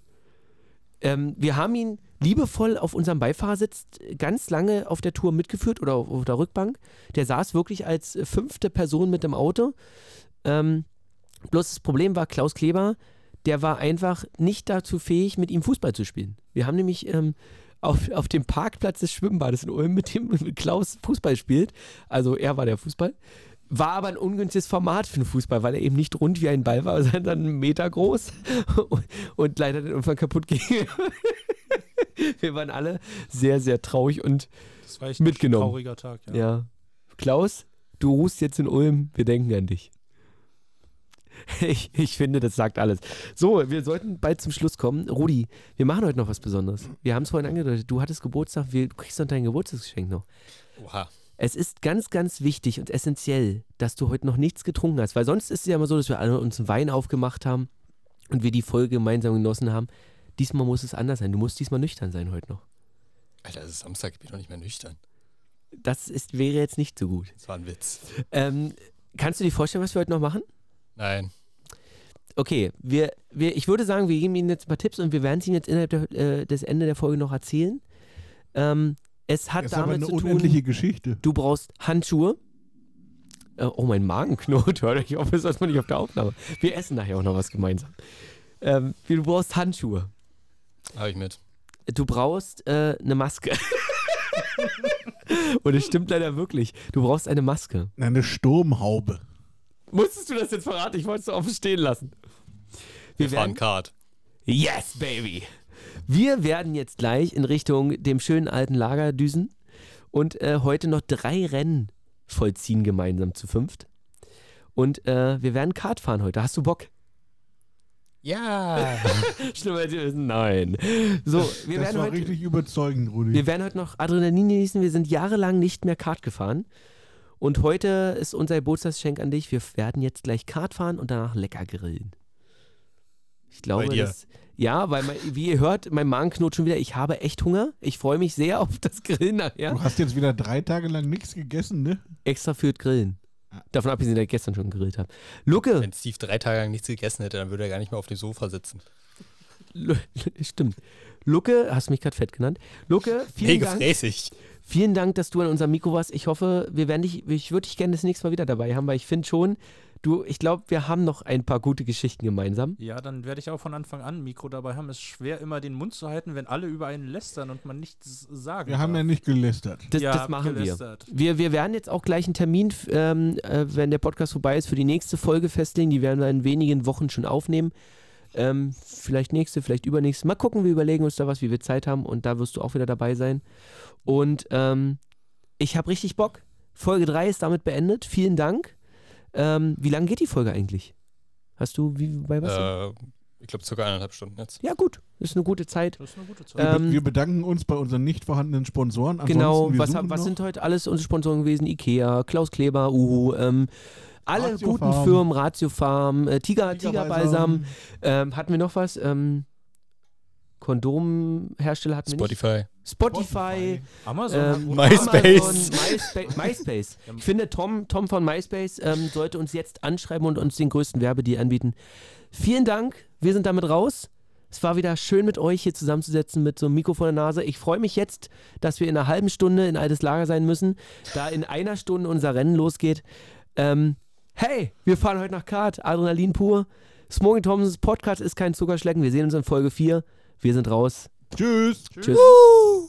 Ähm, wir haben ihn liebevoll auf unserem Beifahrersitz ganz lange auf der Tour mitgeführt oder auf, auf der Rückbank. Der saß wirklich als fünfte Person mit im Auto. Ähm, bloß das Problem war, Klaus Kleber, der war einfach nicht dazu fähig, mit ihm Fußball zu spielen. Wir haben nämlich ähm, auf, auf dem Parkplatz des Schwimmbades in Ulm mit dem mit Klaus Fußball spielt. Also er war der Fußball. War aber ein ungünstiges Format für den Fußball, weil er eben nicht rund wie ein Ball war, sondern einen Meter groß und, und leider dann irgendwann kaputt ging. Wir waren alle sehr, sehr traurig und Das war echt mitgenommen. ein trauriger Tag. Ja. ja. Klaus, du ruhst jetzt in Ulm, wir denken an dich. Ich, ich finde, das sagt alles. So, wir sollten bald zum Schluss kommen. Rudi, wir machen heute noch was Besonderes. Wir haben es vorhin angedeutet, du hattest Geburtstag, wir, du kriegst noch dein Geburtstagsgeschenk noch. Oha. Es ist ganz, ganz wichtig und essentiell, dass du heute noch nichts getrunken hast, weil sonst ist es ja immer so, dass wir alle uns einen Wein aufgemacht haben und wir die Folge gemeinsam genossen haben. Diesmal muss es anders sein. Du musst diesmal nüchtern sein heute noch. Alter, es ist Samstag, ich bin doch nicht mehr nüchtern. Das ist, wäre jetzt nicht so gut. Das war ein Witz. Ähm, kannst du dir vorstellen, was wir heute noch machen? Nein. Okay, wir, wir, ich würde sagen, wir geben Ihnen jetzt ein paar Tipps und wir werden es Ihnen jetzt innerhalb der, äh, des Ende der Folge noch erzählen. Ähm, es hat Das damit eine zu tun, unendliche Geschichte. du brauchst Handschuhe. Äh, oh, mein Magen knurrt. Hört euch auf, ist erstmal nicht auf der Aufnahme. Wir essen nachher auch noch was gemeinsam. Ähm, du brauchst Handschuhe. Habe ich mit. Du brauchst äh, eine Maske. und es stimmt leider wirklich. Du brauchst eine Maske. Eine Sturmhaube. Musstest du das jetzt verraten? Ich wollte es offen stehen lassen. Wir, fahren Kart. Yes, baby. Wir werden jetzt gleich in Richtung dem schönen alten Lager düsen und äh, heute noch drei Rennen vollziehen gemeinsam zu fünft. Und äh, wir werden Kart fahren heute. Hast du Bock? Ja. Schlimmer wir. Nein. So, wir das werden, war heute, richtig überzeugend, Rudi. wir werden heute noch Adrenalin genießen. Wir sind jahrelang nicht mehr Kart gefahren. Und heute ist unser Geburtstagsgeschenk an dich. Wir werden jetzt gleich Kart fahren und danach lecker grillen. Ich glaube, das, ja, weil, mein, wie ihr hört, mein Magen knurrt schon wieder. Ich habe echt Hunger. Ich freue mich sehr auf das Grillen nachher. Du hast jetzt wieder drei Tage lang nichts gegessen, ne? Extra für das Grillen. Davon abgesehen, dass ich gestern schon gegrillt habe. Luke, Wenn Steve drei Tage lang nichts gegessen hätte, dann würde er gar nicht mehr auf dem Sofa sitzen. Stimmt. Luke, hast du mich gerade fett genannt? Luke, vielen Mega Dank. Vielen Dank, dass du an unserem Mikro warst. Ich hoffe, wir werden dich, ich würde dich gerne das nächste Mal wieder dabei haben, weil ich finde schon, du, ich glaube, wir haben noch ein paar gute Geschichten gemeinsam. Ja, dann werde ich auch von Anfang an ein Mikro dabei haben. Es ist schwer, immer den Mund zu halten, wenn alle über einen lästern und man nichts sagen Wir haben ja darf. nicht gelästert. Das, Ja, das machen wir. gelästert. wir. Wir werden jetzt auch gleich einen Termin, ähm, äh, wenn der Podcast vorbei ist, für die nächste Folge festlegen. Die werden wir in wenigen Wochen schon aufnehmen. Ähm, vielleicht nächste, vielleicht übernächste. Mal gucken, wir überlegen uns da was, wie wir Zeit haben und da wirst du auch wieder dabei sein. Und ähm, ich habe richtig Bock. Folge 3 ist damit beendet. Vielen Dank. Ähm, wie lange geht die Folge eigentlich? Hast du, wie, bei was? Äh, ich glaube, circa eineinhalb Stunden jetzt. Ja, gut. Ist eine gute Zeit. Das ist eine gute Zeit. Ähm, wir bedanken uns bei unseren nicht vorhandenen Sponsoren. Ansonsten, Genau, wir was, was sind heute alles unsere Sponsoren gewesen? Ikea, Klaus Kleber, Uhu, ähm, alle Ratio guten Farm. Firmen, Ratio Farm, äh, Tiger, Tiger Balsam. Ähm, hatten wir noch was? Ähm, Kondomhersteller hatten wir Spotify. nicht. Spotify. Amazon. Ähm, MySpace. Amazon, MySpace. MySpace. Ich finde, Tom, Tom von MySpace ähm, sollte uns jetzt anschreiben und uns den größten Werbedeal anbieten. Vielen Dank. Wir sind damit raus. Es war wieder schön mit euch hier zusammenzusetzen mit so einem Mikro vor der Nase. Ich freue mich jetzt, dass wir in einer halben Stunde in altes Lager sein müssen, da in einer Stunde unser Rennen losgeht. Ähm, hey, wir fahren heute nach Kart, Adrenalin pur. Smoking Thompsons Podcast ist kein Zuckerschlecken. Wir sehen uns in Folge 4. Wir sind raus. Tschüss. Tschüss. Woo!